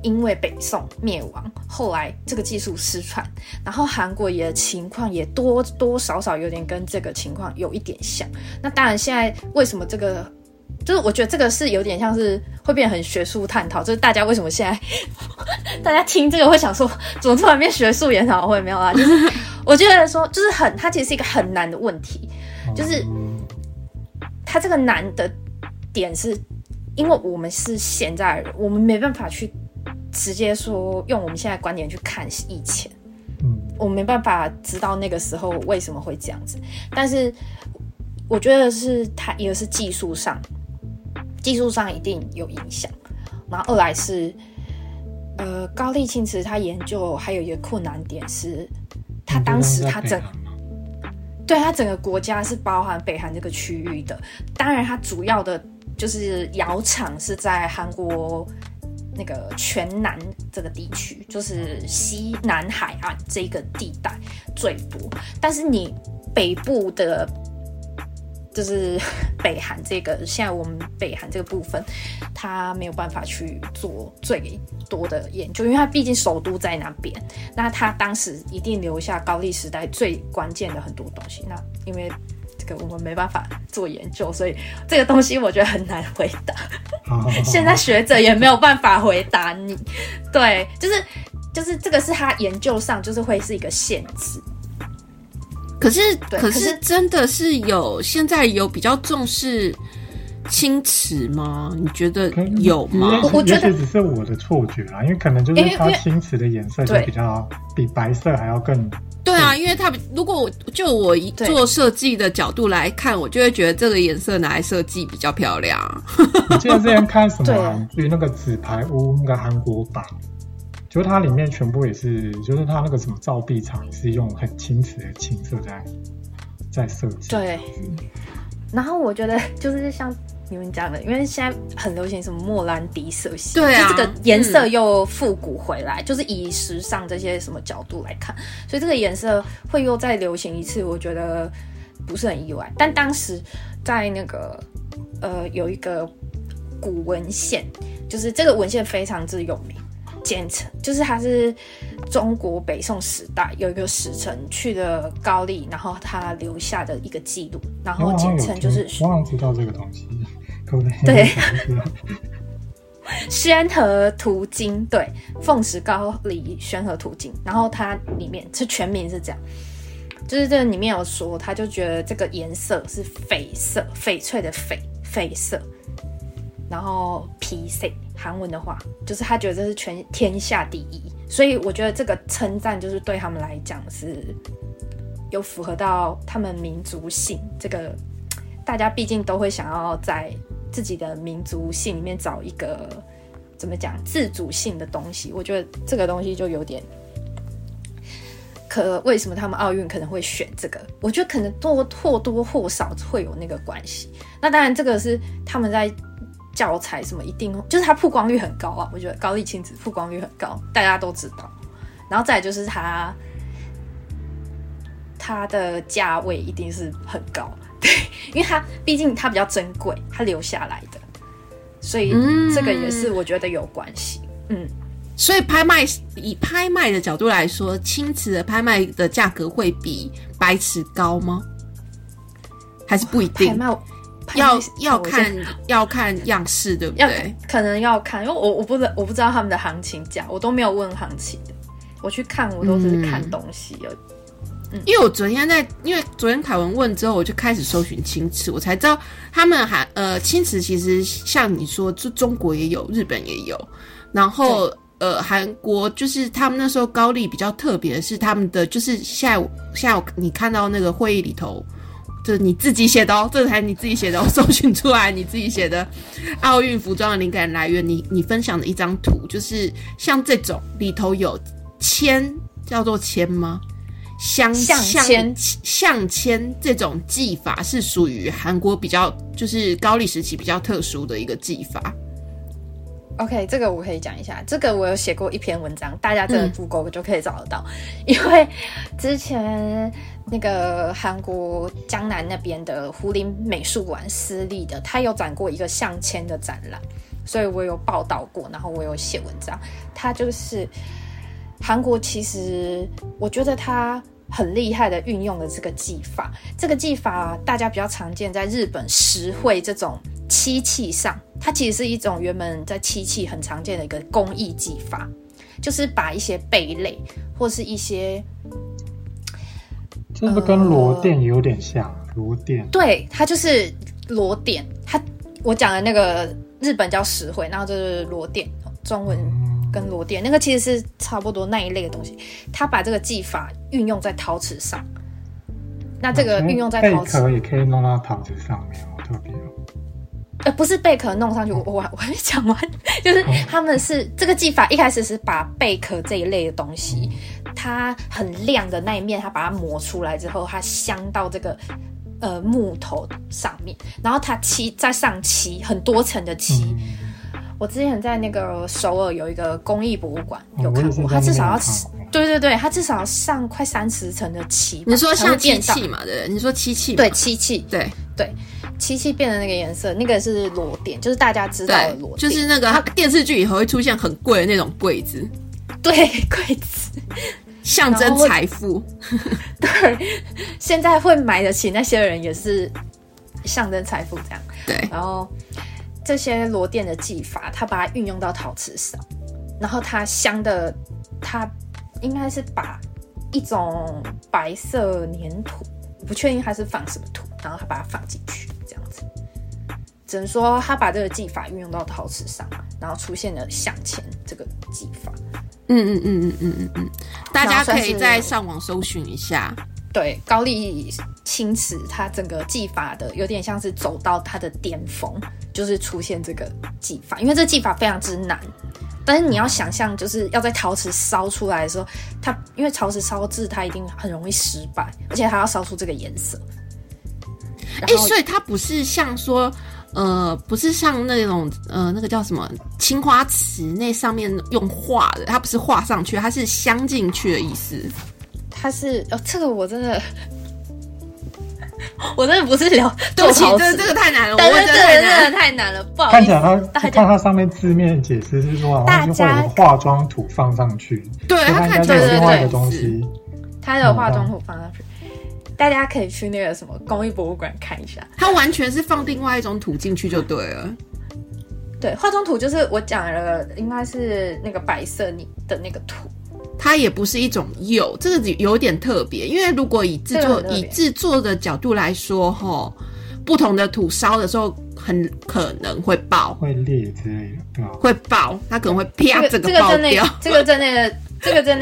因为北宋灭亡，后来这个技术失传，然后韩国也情况也多多少少有点跟这个情况有一点像。那当然，现在为什么这个？就是我觉得这个是有点像是会变很学术探讨，就是大家为什么现在 (laughs) 大家听这个会想说，怎么突然变学术研讨会没有啊？就是我觉得说，就是很，它其实是一个很难的问题，就是它这个难的点是，因为我们是现在人，我们没办法去直接说用我们现在观点去看以前，嗯，我没办法知道那个时候为什么会这样子，但是我觉得是它一个是技术上。技术上一定有影响，然后二来是，呃，高丽青瓷他研究还有一个困难点是，他当时他整，对它整个国家是包含北韩这个区域的，当然它主要的就是窑厂是在韩国那个全南这个地区，就是西南海岸这个地带最多，但是你北部的。就是 (laughs) 北韩这个，现在我们北韩这个部分，他没有办法去做最多的研究，因为他毕竟首都在那边。那他当时一定留下高丽时代最关键的很多东西。那因为这个我们没办法做研究，所以这个东西我觉得很难回答。(laughs) 现在学者也没有办法回答你。对，就是就是这个是他研究上就是会是一个限制。可是，可是真的是有现在有比较重视青瓷吗？你觉得有吗？我觉得只是我的错觉啦，因为可能就是它青瓷的颜色就比较比白色还要更。对啊，因为它如果就我做设计的角度来看，我就会觉得这个颜色拿来设计比较漂亮。(laughs) 你记得之前看什么？于那个纸牌屋那个韩国版。就它里面全部也是，就是它那个什么造币厂也是用很青瓷的青色在在设计。对。然后我觉得就是像你们讲的，因为现在很流行什么莫兰迪色系，对啊，这个颜色又复古回来，就是以时尚这些什么角度来看，所以这个颜色会又再流行一次，我觉得不是很意外。但当时在那个呃有一个古文献，就是这个文献非常之有名。简称就是他是中国北宋时代有一个使臣去了高丽，然后他留下的一个记录，然后简称就是我好像知道这个东西，对，宣和图经，对，奉使高丽宣和图经，然后它里面是全名是这样，就是这里面有说，他就觉得这个颜色是翡色，翡翠的翡，翡色。然后 P C 韩文的话，就是他觉得这是全天下第一，所以我觉得这个称赞就是对他们来讲是有符合到他们民族性。这个大家毕竟都会想要在自己的民族性里面找一个怎么讲自主性的东西。我觉得这个东西就有点可为什么他们奥运可能会选这个？我觉得可能多或多或少会有那个关系。那当然，这个是他们在。教材什么一定就是它曝光率很高啊，我觉得高丽亲子曝光率很高，大家都知道。然后再就是它，它的价位一定是很高，对，因为它毕竟它比较珍贵，它留下来的，所以这个也是我觉得有关系。嗯，所以拍卖以拍卖的角度来说，青瓷的拍卖的价格会比白瓷高吗？还是不一定？要要看要看样式，对不对？可能要看，因为我我不知我不知道他们的行情价，我都没有问行情的。我去看，我都是看东西而已。嗯，因为我昨天在，因为昨天凯文问之后，我就开始搜寻青瓷，我才知道他们还呃青瓷其实像你说，就中国也有，日本也有，然后呃韩国就是他们那时候高丽比较特别的是他们的就是下午下午你看到那个会议里头。这你自己写的哦，这才你自己写的哦，搜寻出来你自己写的奥运服装的灵感来源。你你分享的一张图，就是像这种里头有铅，叫做铅吗？镶镶镶铅这种技法是属于韩国比较就是高丽时期比较特殊的一个技法。OK，这个我可以讲一下，这个我有写过一篇文章，大家真的 Google 就可以找得到，因为之前。那个韩国江南那边的胡林美术馆私立的，他有展过一个镶嵌的展览，所以我有报道过，然后我有写文章。他就是韩国，其实我觉得他很厉害的运用了这个技法。这个技法大家比较常见在日本石绘这种漆器上，它其实是一种原本在漆器很常见的一个工艺技法，就是把一些贝类或是一些。是不是跟螺钿有点像？螺钿对，它就是螺钿。它我讲的那个日本叫石灰，然后就是螺钿，中文跟螺钿那个其实是差不多那一类的东西。他把这个技法运用在陶瓷上，那这个运用在陶瓷也可以弄到陶瓷上面好，特别哦。呃，不是贝壳弄上去，我我还没讲完，(laughs) 就是他们是这个技法一开始是把贝壳这一类的东西，它很亮的那一面，它把它磨出来之后，它镶到这个呃木头上面，然后它漆再上漆，很多层的漆。我之前在那个首尔有一个工艺博物馆有看过，它至少要对对对，它至少要上快三十层的漆。你说像漆器嘛？对，你说漆器？对，漆器。对对。漆器变的那个颜色，那个是裸点，就是大家知道的螺钿，就是那个它电视剧以后会出现很贵的那种柜子，对，(laughs) 柜子象征财富。(laughs) 对，现在会买得起那些人也是象征财富这样。对，然后这些螺钿的技法，他把它运用到陶瓷上，然后它镶的，它应该是把一种白色粘土。我不确定它是放什么土，然后他把它放进去这样子。只能说他把这个技法运用到陶瓷上，然后出现了向前这个技法。嗯嗯嗯嗯嗯嗯嗯，大家可以在上网搜寻一下。对，高丽青瓷，它整个技法的有点像是走到它的巅峰，就是出现这个技法，因为这技法非常之难。但是你要想象，就是要在陶瓷烧出来的时候，它因为陶瓷烧制，它一定很容易失败，而且它要烧出这个颜色。哎，所以它不是像说，呃，不是像那种，呃，那个叫什么青花瓷那上面用画的，它不是画上去，它是镶进去的意思。它是哦，这个我真的，(laughs) 我真的不是聊，对不起，这这个太难了，但是这个真的太难了，不好意思。看起来它看它上面字面解释是说，好像会有化妆土放上去，对，它看起来是另外一个东西，它有化妆图放上去，大家可以去那个什么工艺博物馆看一下，它完全是放另外一种土进去就对了。对，化妆土就是我讲了，应该是那个白色你的那个土。它也不是一种釉，这个有点特别。因为如果以制作以制作的角度来说，哈，不同的土烧的时候，很可能会爆、会裂之类的，对吧？会爆，它可能会啪这个爆掉。这个在那，这个真的 (laughs) (laughs)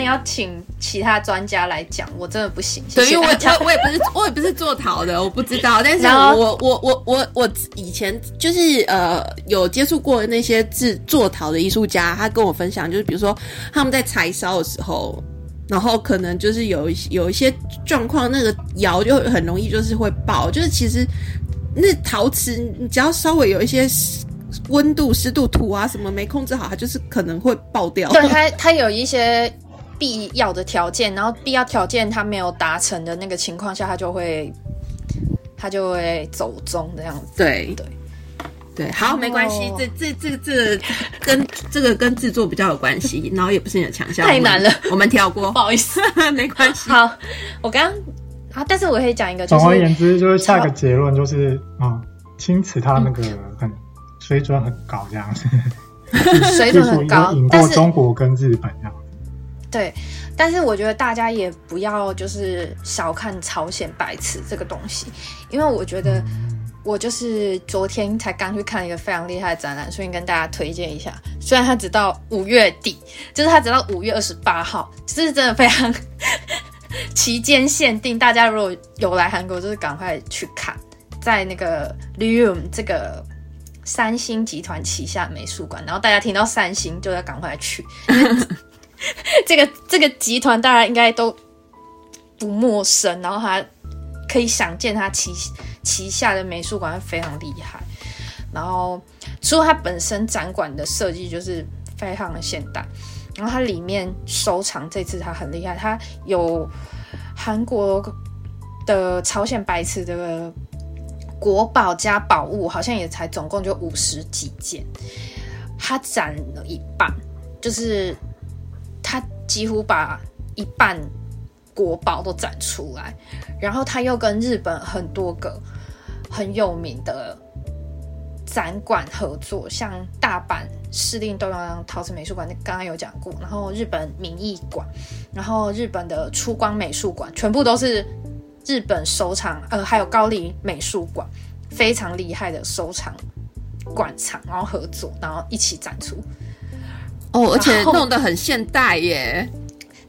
要请其他专家来讲，我真的不行。对，因为我我也不是我也不是做陶的，我不知道。但是我我我我我以前就是呃有接触过那些制做陶的艺术家，他跟我分享，就是比如说他们在柴烧的时候，然后可能就是有有一些状况，那个窑就很容易就是会爆。就是其实那陶瓷，你只要稍微有一些温度、湿度、土啊什么没控制好，它就是可能会爆掉。对，它它有一些。必要的条件，然后必要条件它没有达成的那个情况下，它就会它就会走中这样子。对对对，好，没关系，这这这这跟 (laughs) 这个跟制作比较有关系，然后也不是你的强项，太难了，我们跳过，(laughs) 不好意思，(laughs) 没关系。好，我刚啊，但是我可以讲一个，总而言之，就是下个结论就是啊，青瓷它那个很 (laughs) 水准很高，这样子，水准很高，赢过中国跟日本这样。对，但是我觉得大家也不要就是小看朝鲜白瓷这个东西，因为我觉得我就是昨天才刚去看一个非常厉害的展览，所以跟大家推荐一下。虽然它直到五月底，就是它直到五月二十八号，这是真的非常 (laughs) (laughs) 期间限定。大家如果有来韩国，就是赶快去看，在那个 Lium 这个三星集团旗下美术馆。然后大家听到三星，就要赶快去。(laughs) 这个这个集团大家应该都不陌生，然后他可以想见他旗旗下的美术馆非常厉害。然后除了它本身展馆的设计就是非常的现代，然后它里面收藏这次它很厉害，它有韩国的朝鲜白瓷的国宝加宝物，好像也才总共就五十几件，他展了一半，就是。他几乎把一半国宝都展出来，然后他又跟日本很多个很有名的展馆合作，像大阪市立东洋陶瓷美术馆，刚刚有讲过，然后日本民艺馆，然后日本的出光美术馆，全部都是日本收藏，呃，还有高丽美术馆，非常厉害的收藏馆藏，然后合作，然后一起展出。哦，而且弄得很现代耶！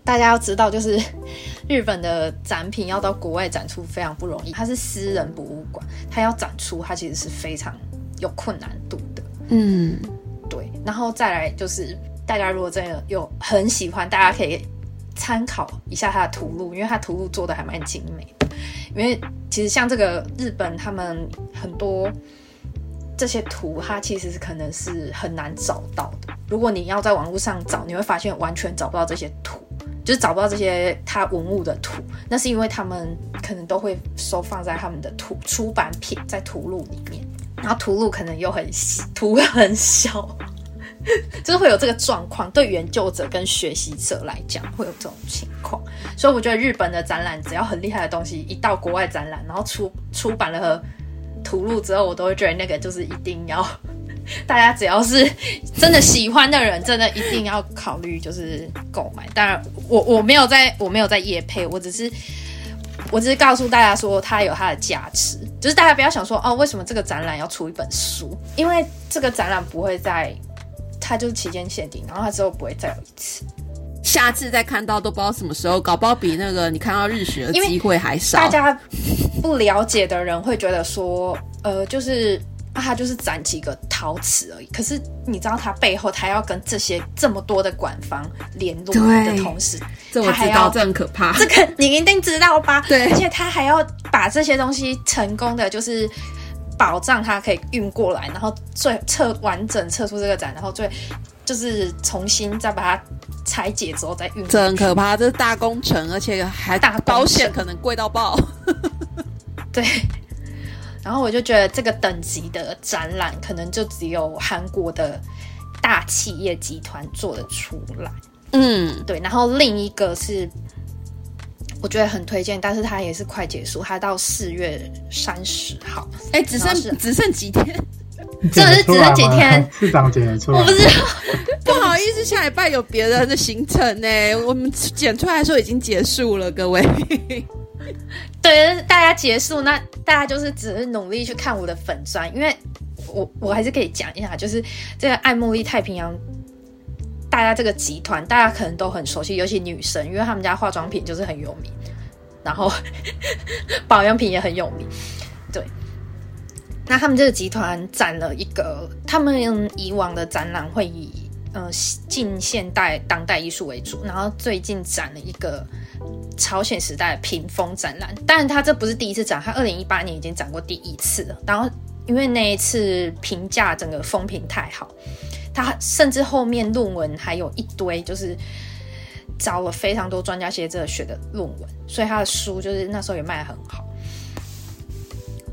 大家要知道，就是 (laughs) 日本的展品要到国外展出非常不容易，它是私人博物馆，它要展出它其实是非常有困难度的。嗯，对。然后再来就是，大家如果真的有很喜欢，大家可以参考一下它的图录，因为它图录做的还蛮精美的。因为其实像这个日本，他们很多。这些图它其实是可能是很难找到的。如果你要在网络上找，你会发现完全找不到这些图，就是找不到这些它文物的图。那是因为他们可能都会收放在他们的图出版品在图录里面，然后图录可能又很图很小，(laughs) 就是会有这个状况。对研究者跟学习者来讲，会有这种情况。所以我觉得日本的展览只要很厉害的东西一到国外展览，然后出出版了。吐露之后，我都会觉得那个就是一定要，大家只要是真的喜欢的人，真的一定要考虑就是购买。当然，我我没有在我没有在夜配，我只是我只是告诉大家说它有它的价值，就是大家不要想说哦，为什么这个展览要出一本书？因为这个展览不会在，它就是期间限定，然后它之后不会再有一次。下次再看到都不知道什么时候，搞不好比那个你看到日食的机会还少。大家不了解的人会觉得说，呃，就是啊，它就是攒几个陶瓷而已。可是你知道它背后，它要跟这些这么多的馆方联络的同时，这我知道这很可怕。这个你一定知道吧？对，而且他还要把这些东西成功的，就是保障它可以运过来，然后最测完整测出这个展，然后最就是重新再把它。拆解之后再运，这很可怕，这是大工程，而且还大保险可能贵到爆。(laughs) 对，然后我就觉得这个等级的展览，可能就只有韩国的大企业集团做得出来。嗯，对。然后另一个是，我觉得很推荐，但是它也是快结束，它到四月三十号，哎，只剩只剩几天。这是只剩几天，市长剪出来，我不知道，(laughs) 不好意思，下礼拜有别人的行程呢。我们剪出来的时候已经结束了，各位。对，大家结束，那大家就是只是努力去看我的粉砖，因为我我还是可以讲一下，就是这个爱茉莉太平洋，大家这个集团大家可能都很熟悉，尤其女生，因为他们家化妆品就是很有名，然后 (laughs) 保养品也很有名，对。那他们这个集团展了一个，他们以往的展览会以呃近现代当代艺术为主，然后最近展了一个朝鲜时代屏风展览。当然，他这不是第一次展，他二零一八年已经展过第一次了。然后因为那一次评价整个风评太好，他甚至后面论文还有一堆，就是找了非常多专家学者写的论文，所以他的书就是那时候也卖得很好。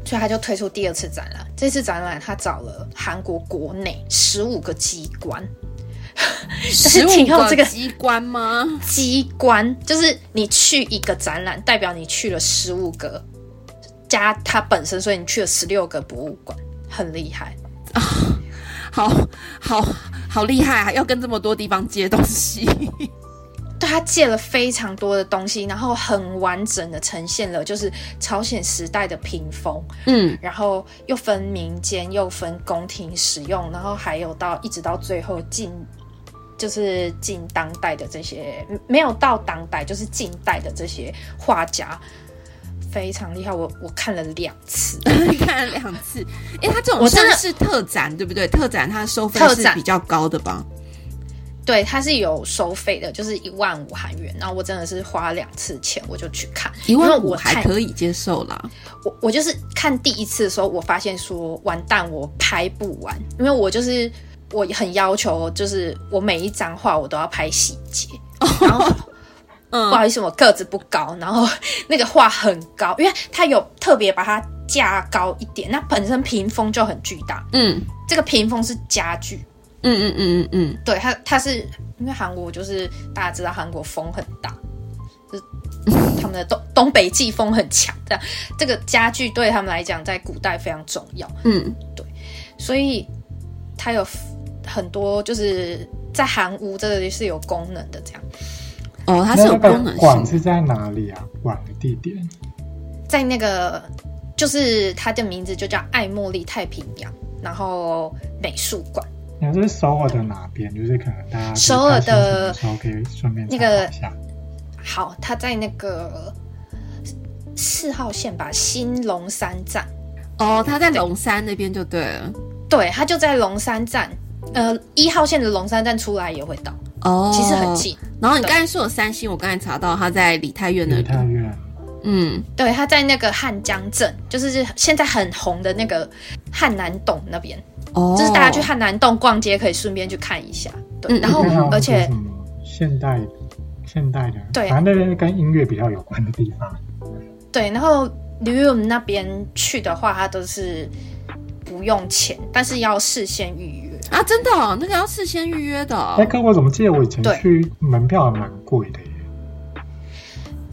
所以他就推出第二次展览。这次展览他找了韩国国内十五个机关，(laughs) 十五个机关吗？机关就是你去一个展览，代表你去了十五个加它本身，所以你去了十六个博物馆，很厉害啊！(laughs) 好好好厉害啊！要跟这么多地方借东西。(laughs) 对他借了非常多的东西，然后很完整的呈现了就是朝鲜时代的屏风，嗯，然后又分民间又分宫廷使用，然后还有到一直到最后近就是近当代的这些没有到当代就是近代的这些画家非常厉害，我我看了两次，(laughs) 看了两次，哎，他这种真的是特展对不对？特展它收费是比较高的吧？对，它是有收费的，就是一万五韩元。然后我真的是花两次钱，我就去看，一万五还可以接受啦。我我就是看第一次的时候，我发现说完蛋，我拍不完，因为我就是我很要求，就是我每一张画我都要拍细节。(laughs) 然后，嗯，不好意思，我个子不高，然后 (laughs) 那个画很高，因为它有特别把它架高一点。那本身屏风就很巨大，嗯，这个屏风是家具。嗯嗯嗯嗯嗯，对，它它是因为韩国就是大家知道韩国风很大，(laughs) 就是他们的东东北季风很强，这样这个家具对他们来讲在古代非常重要。嗯，对，所以它有很多就是在韩屋这里是有功能的，这样。哦，它是有功能。馆是在哪里啊？馆的地点在那个，就是它的名字就叫爱茉莉太平洋，然后美术馆。你是首尔的哪边？就是可能大家首尔的时候可以顺便那个好，他在那个四号线吧，新龙山站。哦，他在龙山那边就对了。对，他就在龙山站。呃，一号线的龙山站出来也会到。哦，其实很近。然后你刚才说有三星，我刚才查到他在李泰院那里。李泰院。嗯，对，他在那个汉江镇，就是现在很红的那个汉南洞那边。哦就是大家去汉南洞逛街，可以顺便去看一下。对，然后而且现代现代的，对，反正那边跟音乐比较有关的地方。对，然后旅游那边去的话，它都是不用钱，但是要事先预约啊！真的，那个要事先预约的。哎，哥，我怎么记得我以前去门票还蛮贵的耶？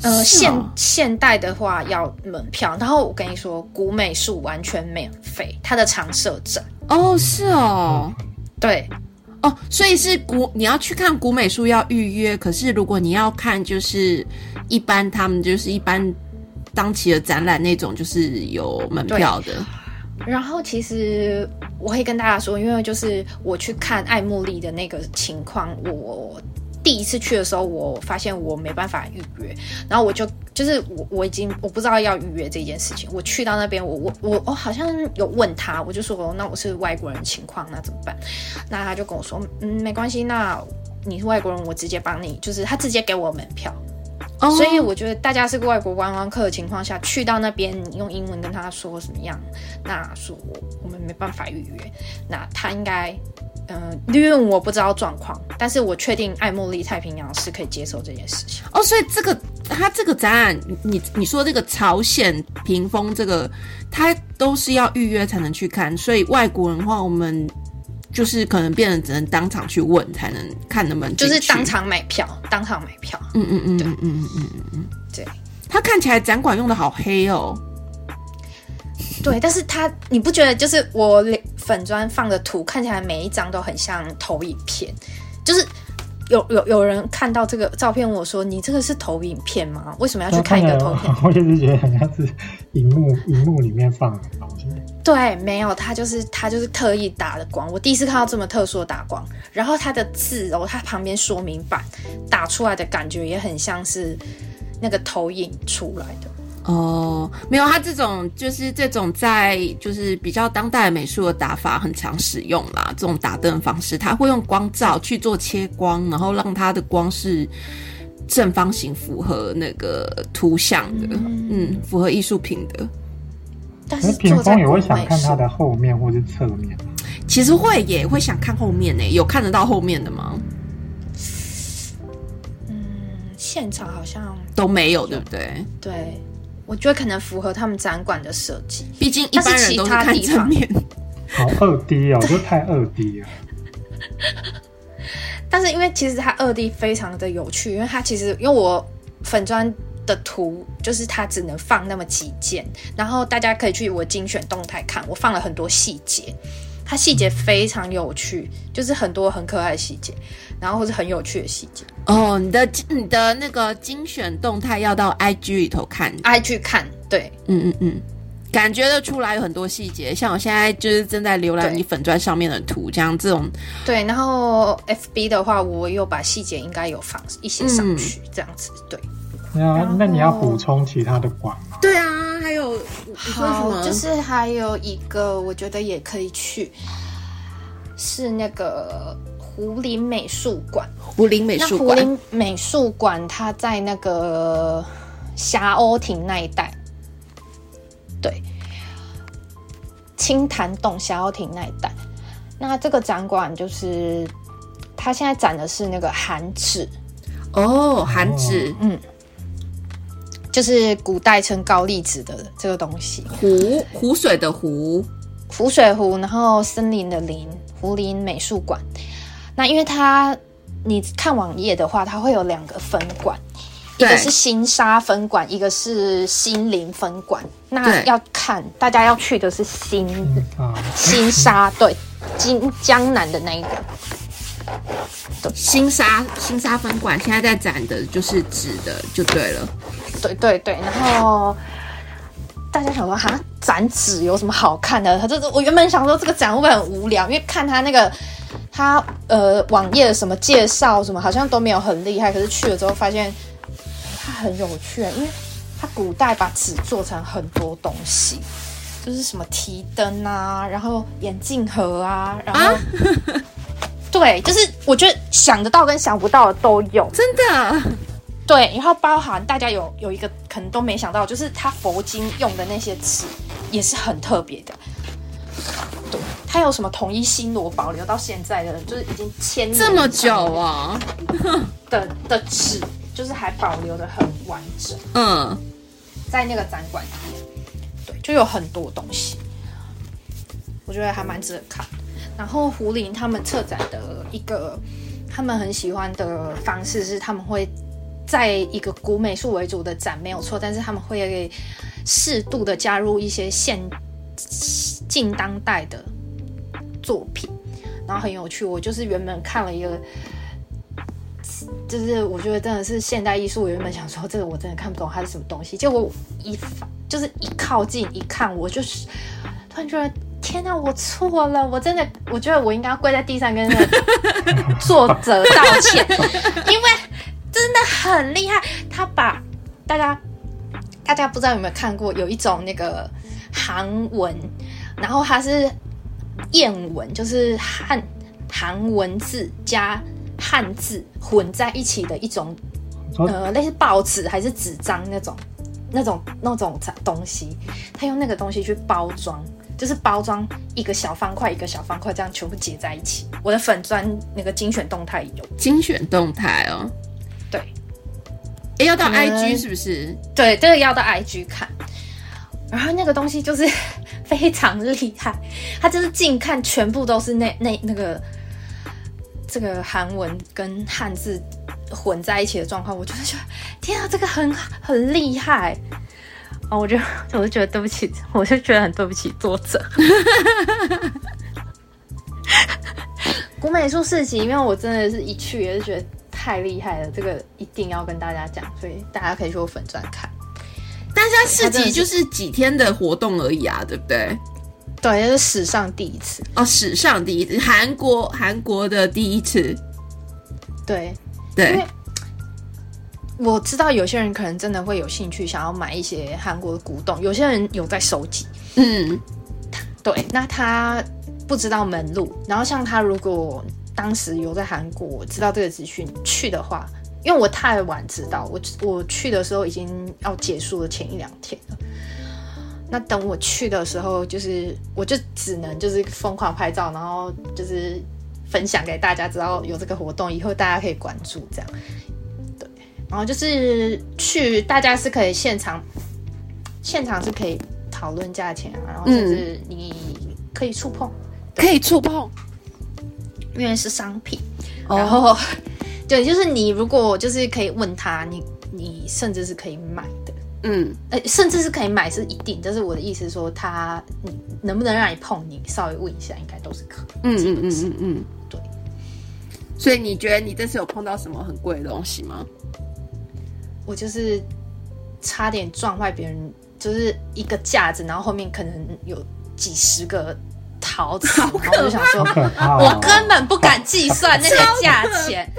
呃，现现代的话要门票，然后我跟你说，古美术完全免费，它的常设展。哦，是哦，对，哦，所以是古你要去看古美术要预约，可是如果你要看就是一般他们就是一般当期的展览那种，就是有门票的。然后其实我会跟大家说，因为就是我去看爱茉莉的那个情况，我第一次去的时候，我发现我没办法预约，然后我就就是我我已经我不知道要预约这件事情。我去到那边，我我我我好像有问他，我就说那我是外国人情况，那怎么办？那他就跟我说，嗯，没关系，那你是外国人，我直接帮你，就是他直接给我门票。所以我觉得大家是个外国观光客的情况下去到那边，你用英文跟他说什么样，那说我我们没办法预约，那他应该，嗯，因为我不知道状况，但是我确定爱茉莉太平洋是可以接受这件事情。哦，所以这个他这个展览，你你说这个朝鲜屏风这个，他都是要预约才能去看，所以外国人的话，我们。就是可能变成只能当场去问才能看能不能，就是当场买票，当场买票。嗯嗯嗯嗯嗯嗯嗯嗯，对。他看起来展馆用的好黑哦。对，但是他你不觉得就是我粉砖放的图看起来每一张都很像投影片，就是。有有有人看到这个照片，我说你这个是投影片吗？为什么要去看一个投影？(laughs) 我也是觉得好像是荧幕荧幕里面放的东西。对，没有，他就是他就是特意打的光。我第一次看到这么特殊的打光，然后它的字哦，它旁边说明板打出来的感觉也很像是那个投影出来的。哦，没有，他这种就是这种在就是比较当代美术的打法很常使用啦，这种打灯方式，他会用光照去做切光，然后让它的光是正方形，符合那个图像的，嗯，符合艺术品的。但是屏风也会想看它的后面或是侧面，其实会也会想看后面呢，有看得到后面的吗？嗯，现场好像都没有，对不对？对。我觉得可能符合他们展馆的设计，毕竟一般人都看正面。好二 D 哦，(laughs) 就太二 D 了。但是因为其实它二 D 非常的有趣，因为它其实因为我粉砖的图就是它只能放那么几件，然后大家可以去我精选动态看，我放了很多细节。它细节非常有趣，就是很多很可爱的细节，然后或是很有趣的细节。哦，你的你的那个精选动态要到 IG 里头看，IG 看，对，嗯嗯嗯，感觉得出来有很多细节。像我现在就是正在浏览你粉砖上面的图，这样这种。对，然后 FB 的话，我又把细节应该有放一些上去，这样子。对。那那你要补充其他的馆吗？对啊，还有好，就是还有一个，我觉得也可以去，是那个胡林美术馆。胡林美术馆，胡林美术馆，它在那个霞鸥亭那一带。对，青潭洞霞鸥亭那一带。那这个展馆就是，它现在展的是那个韩纸。哦，韩纸，嗯。就是古代称高丽子的这个东西，湖湖水的湖，湖水湖，然后森林的林，湖林美术馆。那因为它你看网页的话，它会有两个分馆，一个是新沙分馆，一个是新林分馆。那要看大家要去的是新新沙，对，金江南的那一个。新沙新沙分馆现在在展的就是纸的，就对了。对对对，然后大家想说，哈，展纸有什么好看的？他就是我原本想说这个展会不会很无聊，因为看他那个他呃网页的什么介绍什么，好像都没有很厉害。可是去了之后发现它很有趣，因为它古代把纸做成很多东西，就是什么提灯啊，然后眼镜盒啊，然后 (laughs) 对，就是我觉得想得到跟想不到的都有，真的。对，然后包含大家有有一个可能都没想到，就是他佛经用的那些纸也是很特别的。对，他有什么统一新罗保留到现在的，就是已经千这么久啊的的纸，就是还保留的很完整。嗯，在那个展馆里面，对，就有很多东西，我觉得还蛮值得看。然后胡林他们策展的一个他们很喜欢的方式是，他们会。在一个古美术为主的展没有错，但是他们会适度的加入一些现近当代的作品，然后很有趣。我就是原本看了一个就是我觉得真的是现代艺术。我原本想说这个我真的看不懂它是什么东西，结果一就是一靠近一看，我就是突然觉得天哪，我错了，我真的我觉得我应该跪在地上跟作者道歉，因为真的很厉害。他把大家大家不知道有没有看过，有一种那个韩文，然后它是谚文，就是汉韩文字加。汉字混在一起的一种，呃，类似报纸还是纸张那种、那种、那种东西，他用那个东西去包装，就是包装一个小方块一个小方块，这样全部结在一起。我的粉砖那个精选动态有精选动态哦，对，哎，要到 IG 是不是？对，这个要到 IG 看，然后那个东西就是 (laughs) 非常厉害，它就是近看全部都是那那那个。这个韩文跟汉字混在一起的状况，我觉得觉得天啊，这个很很厉害哦！我就我就觉得对不起，我就觉得很对不起作者。(laughs) 古美术市集，因为我真的是一去也是觉得太厉害了，这个一定要跟大家讲，所以大家可以去我粉钻看。但是市集就是几天的活动而已啊，对不对？对，这是史上第一次哦，史上第一次，韩国韩国的第一次。对对，因为我知道有些人可能真的会有兴趣想要买一些韩国的古董，有些人有在收集。嗯，对，那他不知道门路，然后像他如果当时有在韩国知道这个资讯去的话，因为我太晚知道，我我去的时候已经要结束了前一两天了。那等我去的时候，就是我就只能就是疯狂拍照，然后就是分享给大家，知道有这个活动，以后大家可以关注这样。对，然后就是去，大家是可以现场，现场是可以讨论价钱啊，然后就是你可以触碰，可以触碰，因为是商品。然后，(laughs) 对，就是你如果就是可以问他，你你甚至是可以买的。嗯，哎，甚至是可以买是一定，但是我的意思说，他你能不能让你碰，你稍微问一下，应该都是可以。嗯嗯嗯嗯嗯，对。所以你觉得你这次有碰到什么很贵的东西吗？我就是差点撞坏别人，就是一个架子，然后后面可能有几十个陶瓷，然后我就想说，我根本不敢计算那个价钱，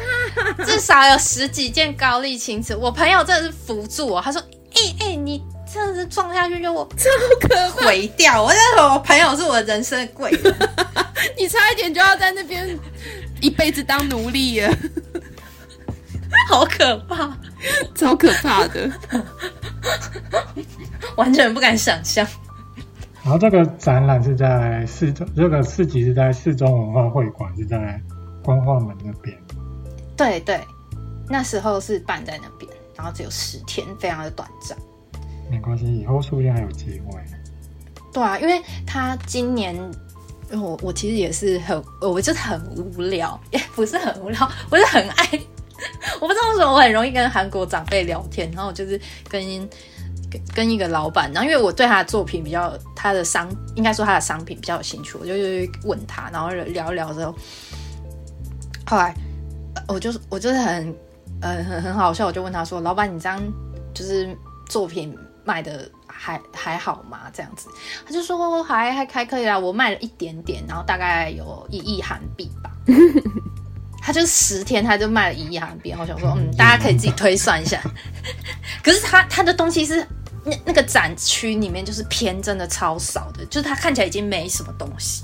至少有十几件高丽青瓷。我朋友真的是扶住我，他说。哎哎，你这样子撞下去就我超可 (laughs) 毁掉！我那时候我朋友是我人生的贵人，(laughs) 你差一点就要在那边一辈子当奴隶了，(laughs) 好可怕，超可怕的，完全不敢想象。然后这个展览是在四中，这个市集是在四中文化会馆，是在光化门那边。对对，那时候是办在那边。然后只有十天，非常的短暂。没关系，以后说不定还有机会。对啊，因为他今年，我我其实也是很，我就是很无聊，也 (laughs) 不是很无聊，我是很爱。(laughs) 我不知道为什么我很容易跟韩国长辈聊天，然后就是跟跟跟一个老板，然后因为我对他的作品比较，他的商应该说他的商品比较有兴趣，我就问他，然后聊一聊之后，后来我就我就是很。呃，很很好笑，我就问他说：“老板，你这样就是作品卖的还还好吗？”这样子，他就说：“还还还可以啦，我卖了一点点，然后大概有一亿韩币吧。(laughs) ”他就十天，他就卖了一亿韩币。我想说，嗯，大家可以自己推算一下。可是他他的东西是那那个展区里面就是偏真的超少的，就是它看起来已经没什么东西。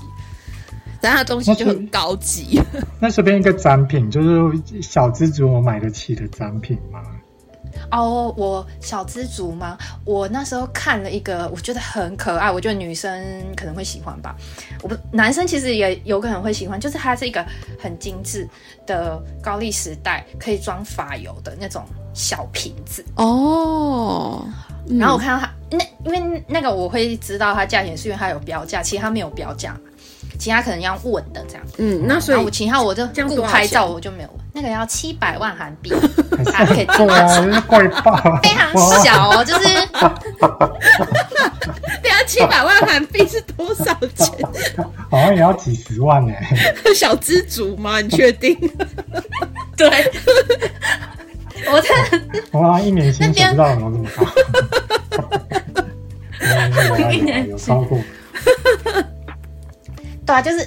但它东西就很高级。(laughs) 那这边一个展品，就是小资族我买得起的展品吗？哦，我小资族吗？我那时候看了一个，我觉得很可爱，我觉得女生可能会喜欢吧。我不，男生其实也有可能会喜欢，就是它是一个很精致的高丽时代可以装发油的那种小瓶子哦。然后我看到他，那因为那个我会知道它价钱，是因为它有标价，其实它没有标价。其他可能要问的这样，嗯，那所以我其他我就不拍照，我就没有问。那个要七百万韩币，(laughs) 还可以做啊，贵爆，非常小哦，(laughs) 就是。(laughs) 对啊，七百万韩币是多少钱？好像也要几十万呢。小知足吗？你确定？对，我真我好像一年薪水不知道有没有这么高。(laughs) 一年有超过。对啊，就是，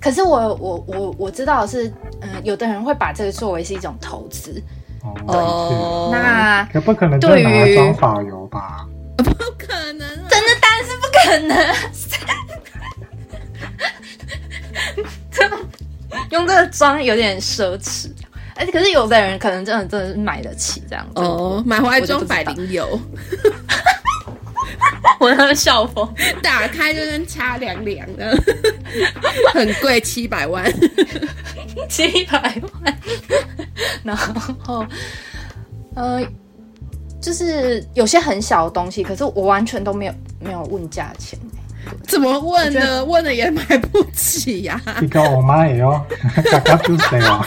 可是我我我我知道是，嗯，有的人会把这个作为是一种投资。哦，那可不可能对于装法油吧？(laughs) 不可能，真的当然是不可能。(laughs) 这用这个装有点奢侈，哎，可是有的人可能真的真的是买得起这样子。哦，买回来装百灵油。(laughs) 我的笑疯打开就跟擦凉凉的，很贵，七百万，(laughs) 七百万。然后，呃，就是有些很小的东西，可是我完全都没有没有问价钱。怎么问呢？问了也买不起呀。你跟我妈也要，刚刚就谁啊？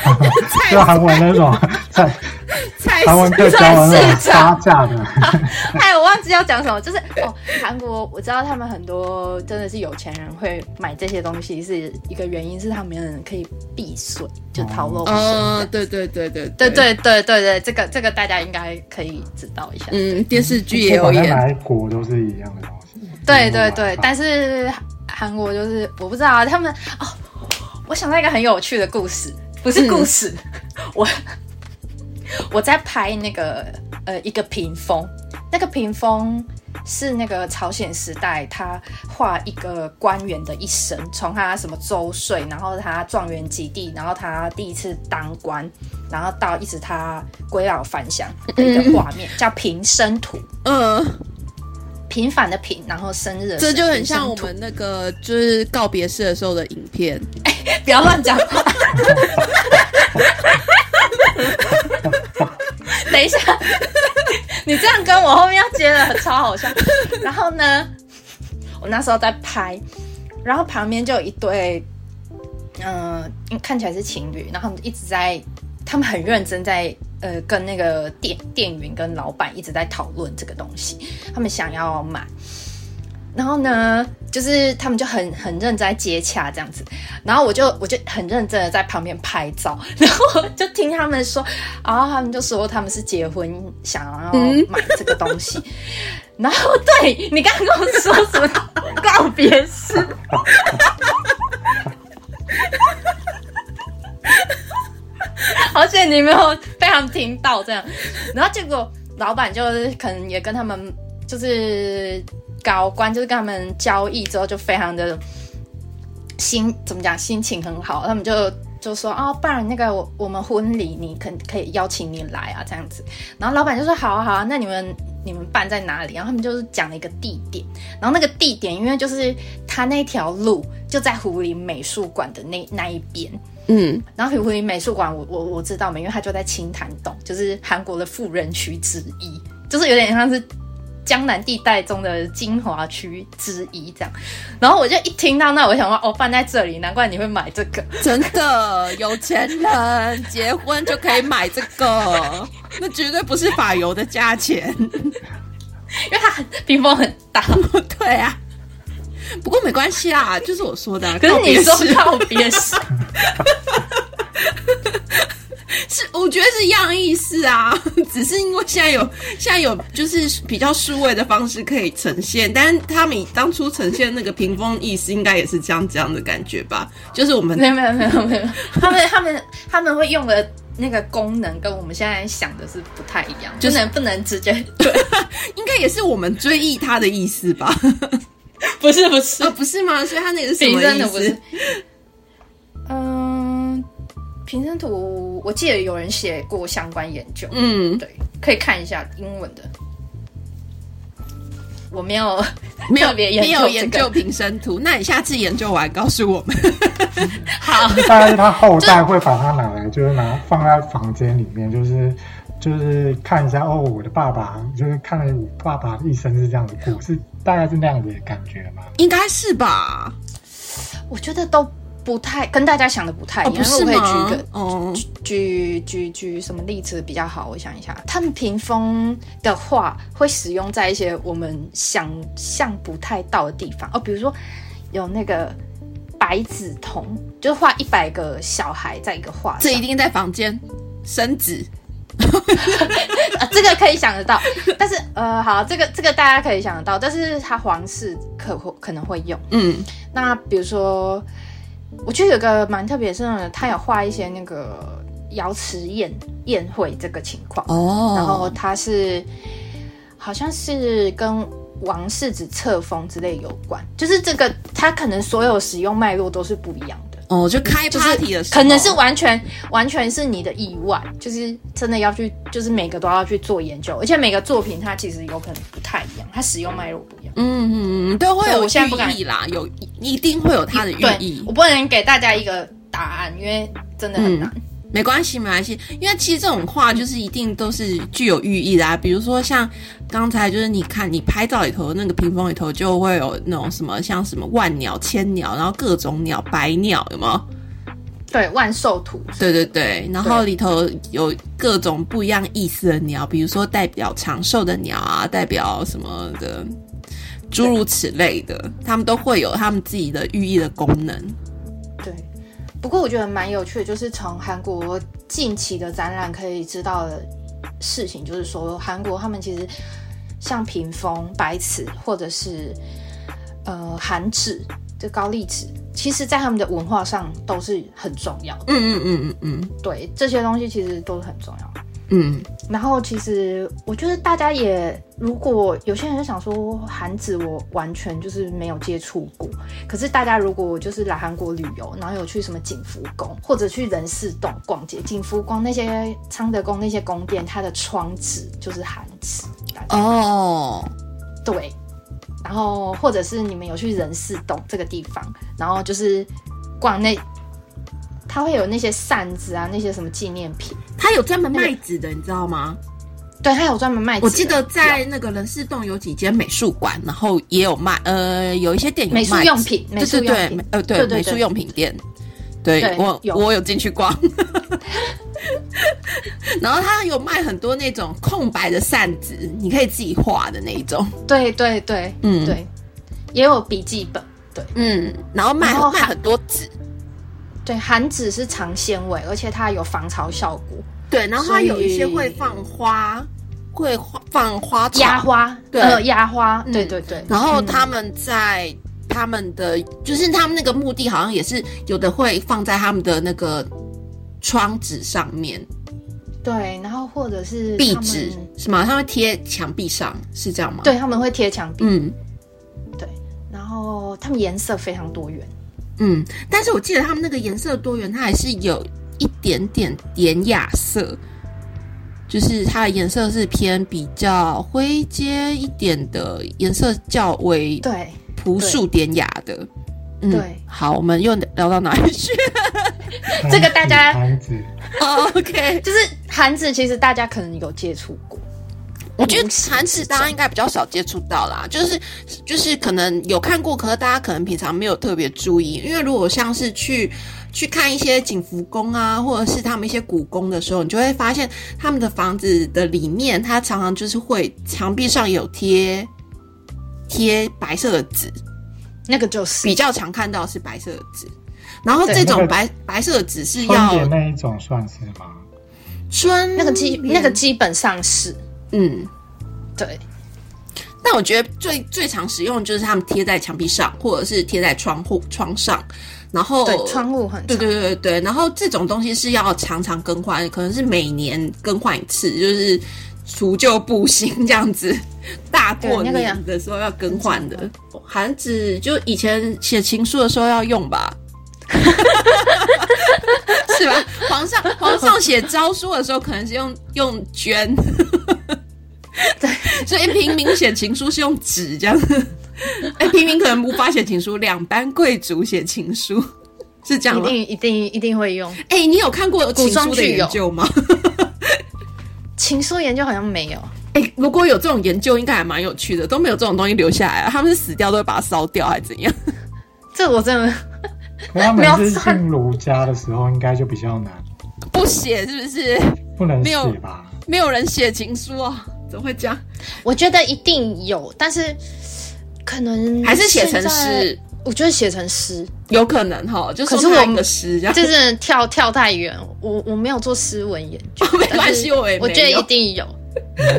就韩文那种菜韩文课教那种差价的。(laughs) 哎，我忘记要讲什么，就是哦，韩国我知道他们很多真的是有钱人会买这些东西，是一个原因是他们可以避税，就逃漏税。嗯，对对对对对对对对对，这个这个大家应该可以知道一下。嗯，电视剧也有演。哪国都是一样的东西。对对对，但是韩国就是我不知道啊，他们哦，我想到一个很有趣的故事，不是故事，(laughs) 我我在拍那个呃一个屏风，那个屏风是那个朝鲜时代他画一个官员的一生，从他什么周岁，然后他状元及第，然后他第一次当官，然后到一直他归老返乡的一个画面，叫平生图，嗯。平凡的平，然后生日，这就很像我们那个就是告别式的时候的影片。哎，不要乱讲话。(laughs) 等一下，你这样跟我后面要接的超好笑。然后呢，我那时候在拍，然后旁边就有一对，嗯，看起来是情侣，然后一直在，他们很认真在。呃，跟那个店店员跟老板一直在讨论这个东西，他们想要买，然后呢，就是他们就很很认真接洽这样子，然后我就我就很认真的在旁边拍照，然后就听他们说，然后他们就说他们是结婚想要买这个东西，(laughs) 然后对你刚刚跟我说什么？告别式。(laughs) 而且你没有非常听到这样，然后结果老板就是可能也跟他们就是高官，就是跟他们交易之后就非常的心怎么讲心情很好，他们就就说啊，不然那个我我们婚礼你可可以邀请你来啊这样子，然后老板就说好啊好啊，那你们你们办在哪里？然后他们就是讲了一个地点，然后那个地点因为就是他那条路就在湖林美术馆的那那一边。嗯，然后胡林美术馆，我我我知道嘛，因为它就在青潭洞，就是韩国的富人区之一，就是有点像是江南地带中的精华区之一这样。然后我就一听到那，我想说哦，放在这里，难怪你会买这个，真的有钱人结婚就可以买这个，那绝对不是法油的价钱，因为它屏风很大，对啊。(laughs) 不过没关系啦，就是我说的。可是你说告别式，(laughs) 是我觉得是一样意思啊，(laughs) 只是因为现在有现在有就是比较数位的方式可以呈现，但是他们当初呈现那个屏风意思，应该也是这样这样的感觉吧？就是我们没有没有没有没有，他们他们他们会用的那个功能跟我们现在想的是不太一样，就能不能直接对，应该也是我们追忆他的意思吧。(laughs) 不是不是啊，不是吗？所以他那个是什么意思？嗯，平生图，我记得有人写过相关研究。嗯，对，可以看一下英文的。我没有 (laughs) 没有别没有研究平生图，那你下次研究完告诉我们。(laughs) 好，大概他后代会把它拿来，就是拿放在房间里面，就是。就是看一下哦，我的爸爸就是看了我爸爸一生是这样的过，是大概是那样子的感觉吗？应该是吧。我觉得都不太跟大家想的不太一样。是可以举个哦，举举举什么例子比较好？我想一下，他们屏风的话会使用在一些我们想象不太到的地方哦，比如说有那个白纸童，就是画一百个小孩在一个画，这一定在房间生子。(laughs) 啊，这个可以想得到，但是呃，好，这个这个大家可以想得到，但是它皇室可可能会用。嗯，那比如说，我觉得有个蛮特别是呢，他有画一些那个瑶池宴宴会这个情况哦，然后他是好像是跟王世子册封之类有关，就是这个他可能所有使用脉络都是不一样的。哦，就开 party 的时候，可能是完全完全是你的意外，就是真的要去，就是每个都要去做研究，而且每个作品它其实有可能不太一样，它使用脉络不一样。嗯嗯嗯，都会有我现在不敢寓意啦，有一定会有它的寓对意，我。不能给大家一个答案，因为真的很难。没关系，没关系，因为其实这种画就是一定都是具有寓意的啊。比如说像刚才就是你看你拍照里头那个屏风里头就会有那种什么像什么万鸟、千鸟，然后各种鸟、百鸟，有没有？对，万寿图，对对对，然后里头有各种不一样意思的鸟，比如说代表长寿的鸟啊，代表什么的，诸如此类的，他们都会有他们自己的寓意的功能。对。不过我觉得蛮有趣的，就是从韩国近期的展览可以知道的事情，就是说韩国他们其实像屏风、白瓷或者是呃韩纸、这高丽纸，其实在他们的文化上都是很重要的。嗯嗯嗯嗯嗯对，这些东西其实都是很重要的。嗯，然后其实我觉得大家也，如果有些人想说韩子我完全就是没有接触过，可是大家如果就是来韩国旅游，然后有去什么景福宫或者去仁寺洞逛街，景福宫那些昌德宫那些宫殿，它的窗纸就是韩纸，哦，对。然后或者是你们有去仁寺洞这个地方，然后就是逛那，它会有那些扇子啊，那些什么纪念品。它有专门卖纸的，你知道吗？对，它有专门卖纸。我记得在那个人事洞有几间美术馆，然后也有卖，呃，有一些店有卖美术用品，美术用品，，呃，对对对美术用品店，对对我有。我有进去逛，(laughs) 然后他有卖很多那种空白的扇子，你可以自己画的那一种，对对对，嗯。对，也有笔记本，对。嗯，然后卖然后还卖很多纸，对，含纸是长纤维，而且它有防潮效果，对，然后它有一些会放花，会花放花草。压花，对。呃，压花，嗯。对对对，然后嗯他们在他们的，就是他们那个墓地好像也是有的会放在他们的那个窗纸上面，对，然后或者是壁纸是吗？他会贴墙壁上，是这样吗？，对，他们会贴墙壁，嗯。对，然后他们颜色非常多元，嗯。但是我记得他们那个颜色多元，它还是有一点点典雅色，就是它的颜色是偏比较灰阶一点的颜色，较为对朴素典雅的。嗯对好，我们又聊到哪里去 (laughs) 这个大家韩子，哦？OK，就是韩子，其实大家可能有接触过，我觉得无形韩纸大家应该比较少接触到啦，就是就是可能有看过，可是大家可能平常没有特别注意，因为如果像是去去看一些景福宫啊，或者是他们一些古宫的时候，你就会发现他们的房子的里面，它常常就是会墙壁上有贴贴白色的纸，那个就是比较常看到是白色的纸。然后这种那个白白色的纸是要联那一种算是吗？春那个基那个基本上是嗯，对。但我觉得最最常使用的就是他们贴在墙壁上，或者是贴在窗户窗上，然后对，窗户很对长。对对对，然后这种东西是要常常更换，可能是每年更换一次，就是除旧布新这样子。大过年的时候要更换的，(laughs) 韩纸就以前写情书的时候要用吧。(laughs) 是吧？皇上皇上写诏书的时候，可能是用用绢，(laughs) 对，所以平民写情书是用纸这样。(laughs) 哎，平民可能无法写情书，两班贵族写情书 (laughs) 是这样吗？一定一定一定会用。哎、你有看过情古装书的剧有研究吗？情书研究好像没有，哎、如果有这种研究，应该还蛮有趣的。都没有这种东西留下来啊，他们是死掉都会把它烧掉，还是怎样？这我真的可他没有们是进儒家的时候，应该就比较难，不写是不是？不能写吧？没有人写情书啊？怎么会这样？我觉得一定有，但是可能还是写成诗？我觉得写成诗有可能哈，就可是我的诗，就是跳跳太远。我我没有做诗文研究，(laughs) 没关系，我也我觉得一定有。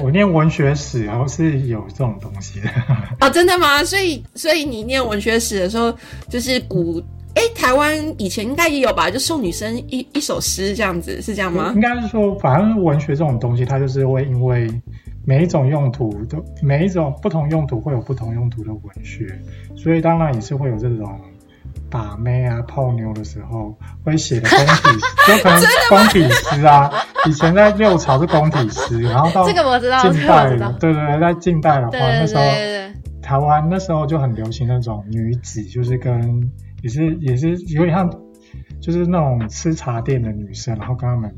我念文学史，然后是有这种东西的啊，(laughs) 真的吗？所以所以你念文学史的时候，就是古哎，台湾以前应该也有吧？就送女生一一首诗这样子，是这样吗？应该是说，反正文学这种东西，它就是会因为。每一种用途都，每一种不同用途会有不同用途的文学，所以当然也是会有这种把妹啊、泡妞的时候会写的宫体，(laughs) 就可能工体诗啊。以前在六朝是工体诗，然后到这个我知道，近代对对对，在近代的话，那时候台湾那时候就很流行那种女子，就是跟也是也是有点像，就是那种吃茶店的女生，然后跟他们。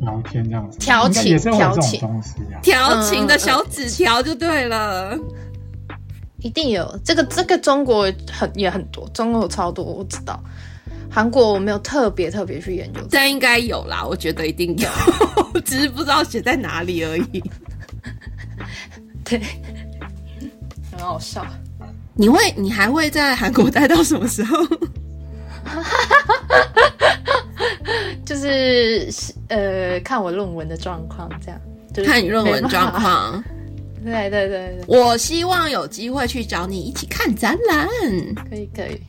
聊天这样子，调情，调情东西啊，调情的小纸条就对了，一定有这个，这个中国很也很多，中国超多，我知道。韩国我没有特别特别去研究，但应该有啦，我觉得一定有，(laughs) 只是不知道写在哪里而已。对，很好笑。你会，你还会在韩国待到什么时候？(laughs) (laughs) 就是呃，看我论文的状况，这样。看你论文状况。(laughs) 对对对对。我希望有机会去找你一起看展览。可以可以。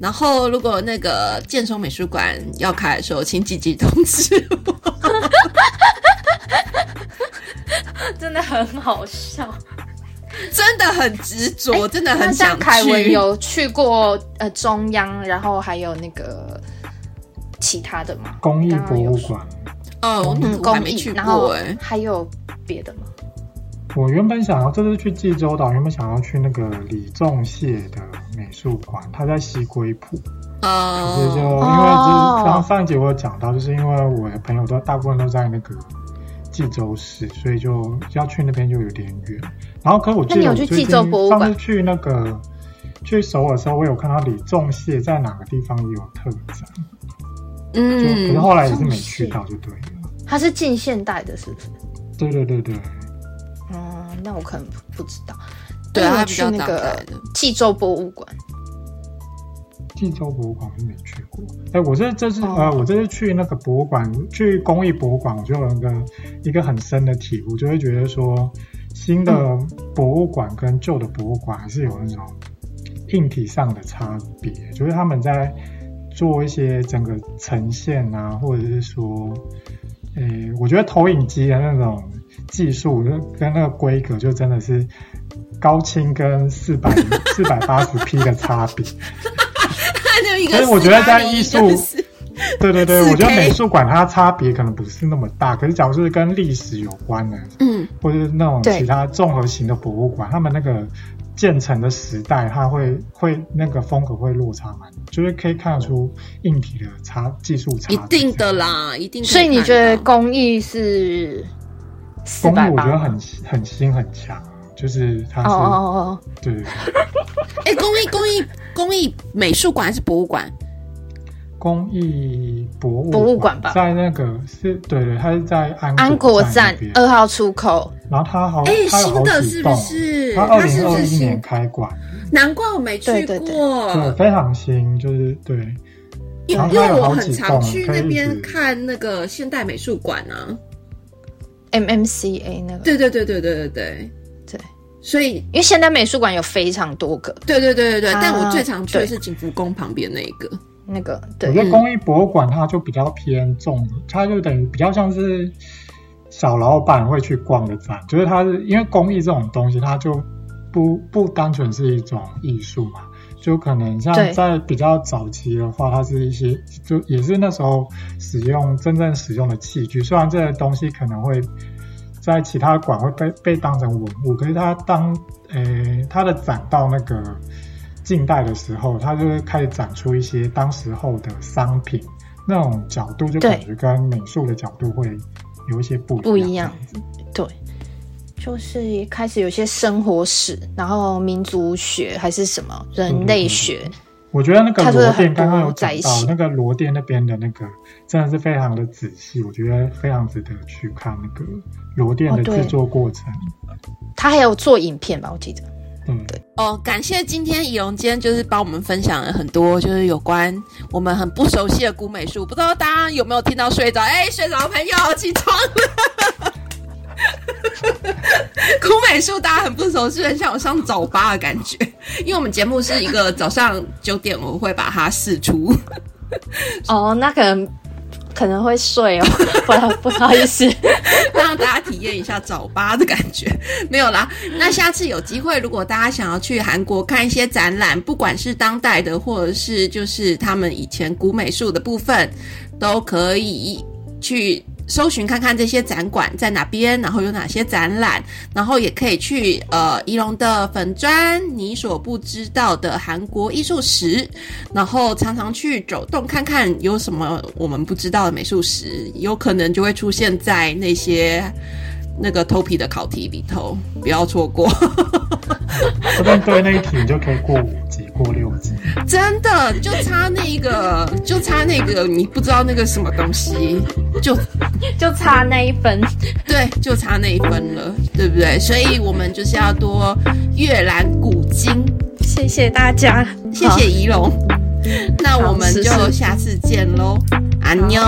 然后，如果那个建松美术馆要开的时候，请积极通知我。(laughs) 真的很好笑。真的很执着，真的很想去。凯文有去过呃中央，然后还有那个其他的吗？公益博物馆。哦，我还没去过哎。还有别的吗？我原本想要这次去济州岛，原本想要去那个李仲谢的美术馆，他在西归浦。哦。可是就因为就是刚上一集我有讲到，就是因为我的朋友都大部分都在那个。济州市，所以就要去那边就有点远。然后，可我记得我最近上次去那个去首尔的时候，我有看到李仲谢在哪个地方也有特展。嗯，可是后来也是没去到，就对了。它是近现代的，是不是？对对对对。嗯，那我可能不知道。对啊，去那个济州博物馆。济州博物馆我没去过，哎，我这这次呃，我这次去那个博物馆，去公益博物馆，我就有一个一个很深的体悟，就会觉得说，新的博物馆跟旧的博物馆还是有那种硬体上的差别，就是他们在做一些整个呈现啊，或者是说，诶，我觉得投影机的那种技术跟那个规格，就真的是高清跟四百 (laughs) 四百八十 P 的差别。(laughs) 所以我觉得在艺术，对对对，我觉得美术馆它差别可能不是那么大。可是假如是跟历史有关的，嗯，或者是那种其他综合型的博物馆，他们那个建成的时代，它会会那个风格会落差蛮，就是可以看得出硬体的差，技术差。一定的啦，一定。所以你觉得工艺是？工艺我觉得很很新很强，就是它是哦哦哦，对。(laughs) 哎，工艺工艺。工艺美术馆还是博物馆？工艺博物博物馆吧，在那个是对对，它是在安安国站二号出口。然后它好，哎，新的是不是？它二零二一年开馆，难怪我没去过。对，非常新，就是对。因为我很常去那边看那个现代美术馆啊，M M C A 那个。对对对对对对对。所以，因为现代美术馆有非常多个，对对对对对，但我最常去的是景福宫旁边那一个，那个。对，我觉得工艺博物馆它就比较偏重，它就等于比较像是小老板会去逛的展，就是它是因为工艺这种东西，它就不不单纯是一种艺术嘛，就可能像在比较早期的话，它是一些就也是那时候使用真正使用的器具，虽然这些东西可能会。在其他馆会被被当成文物，可是它当诶它的展到那个近代的时候，它就会开始展出一些当时候的商品，那种角度就感觉跟美术的角度会有一些不不一样。对，就是开始有些生活史，然后民族学还是什么人类学。我觉得那个罗店刚刚有讲到，那个罗店那边的那个真的是非常的仔细，我觉得非常值得去看那个罗店的制作过程。他还有做影片吧？我记得嗯，对。哦，感谢今天仪容今天就是帮我们分享了很多，就是有关我们很不熟悉的古美术，不知道大家有没有听到睡着？哎，睡着的朋友起床了。(laughs) 古美术大家很不熟悉，很像我上早八的感觉，因为我们节目是一个早上九点我会把它试出。哦，那可能可能会睡哦，(laughs) 不不好意思，(laughs) 让大家体验一下早八的感觉。没有啦，那下次有机会，如果大家想要去韩国看一些展览，不管是当代的，或者是就是他们以前古美术的部分，都可以去。搜寻看看这些展馆在哪边，然后有哪些展览，然后也可以去呃仪龙的粉砖，你所不知道的韩国艺术史，然后常常去走动看看有什么我们不知道的美术史，有可能就会出现在那些那个偷皮的考题里头，不要错过。(laughs) 这边对那一题你就可以过五级。过六级，真的就差那个，就差那个，你不知道那个什么东西，就 (laughs) 就差那一分，对，就差那一分了，对不对？所以我们就是要多阅览古今。谢谢大家，谢谢仪龙，那我们就下次见喽，安妞。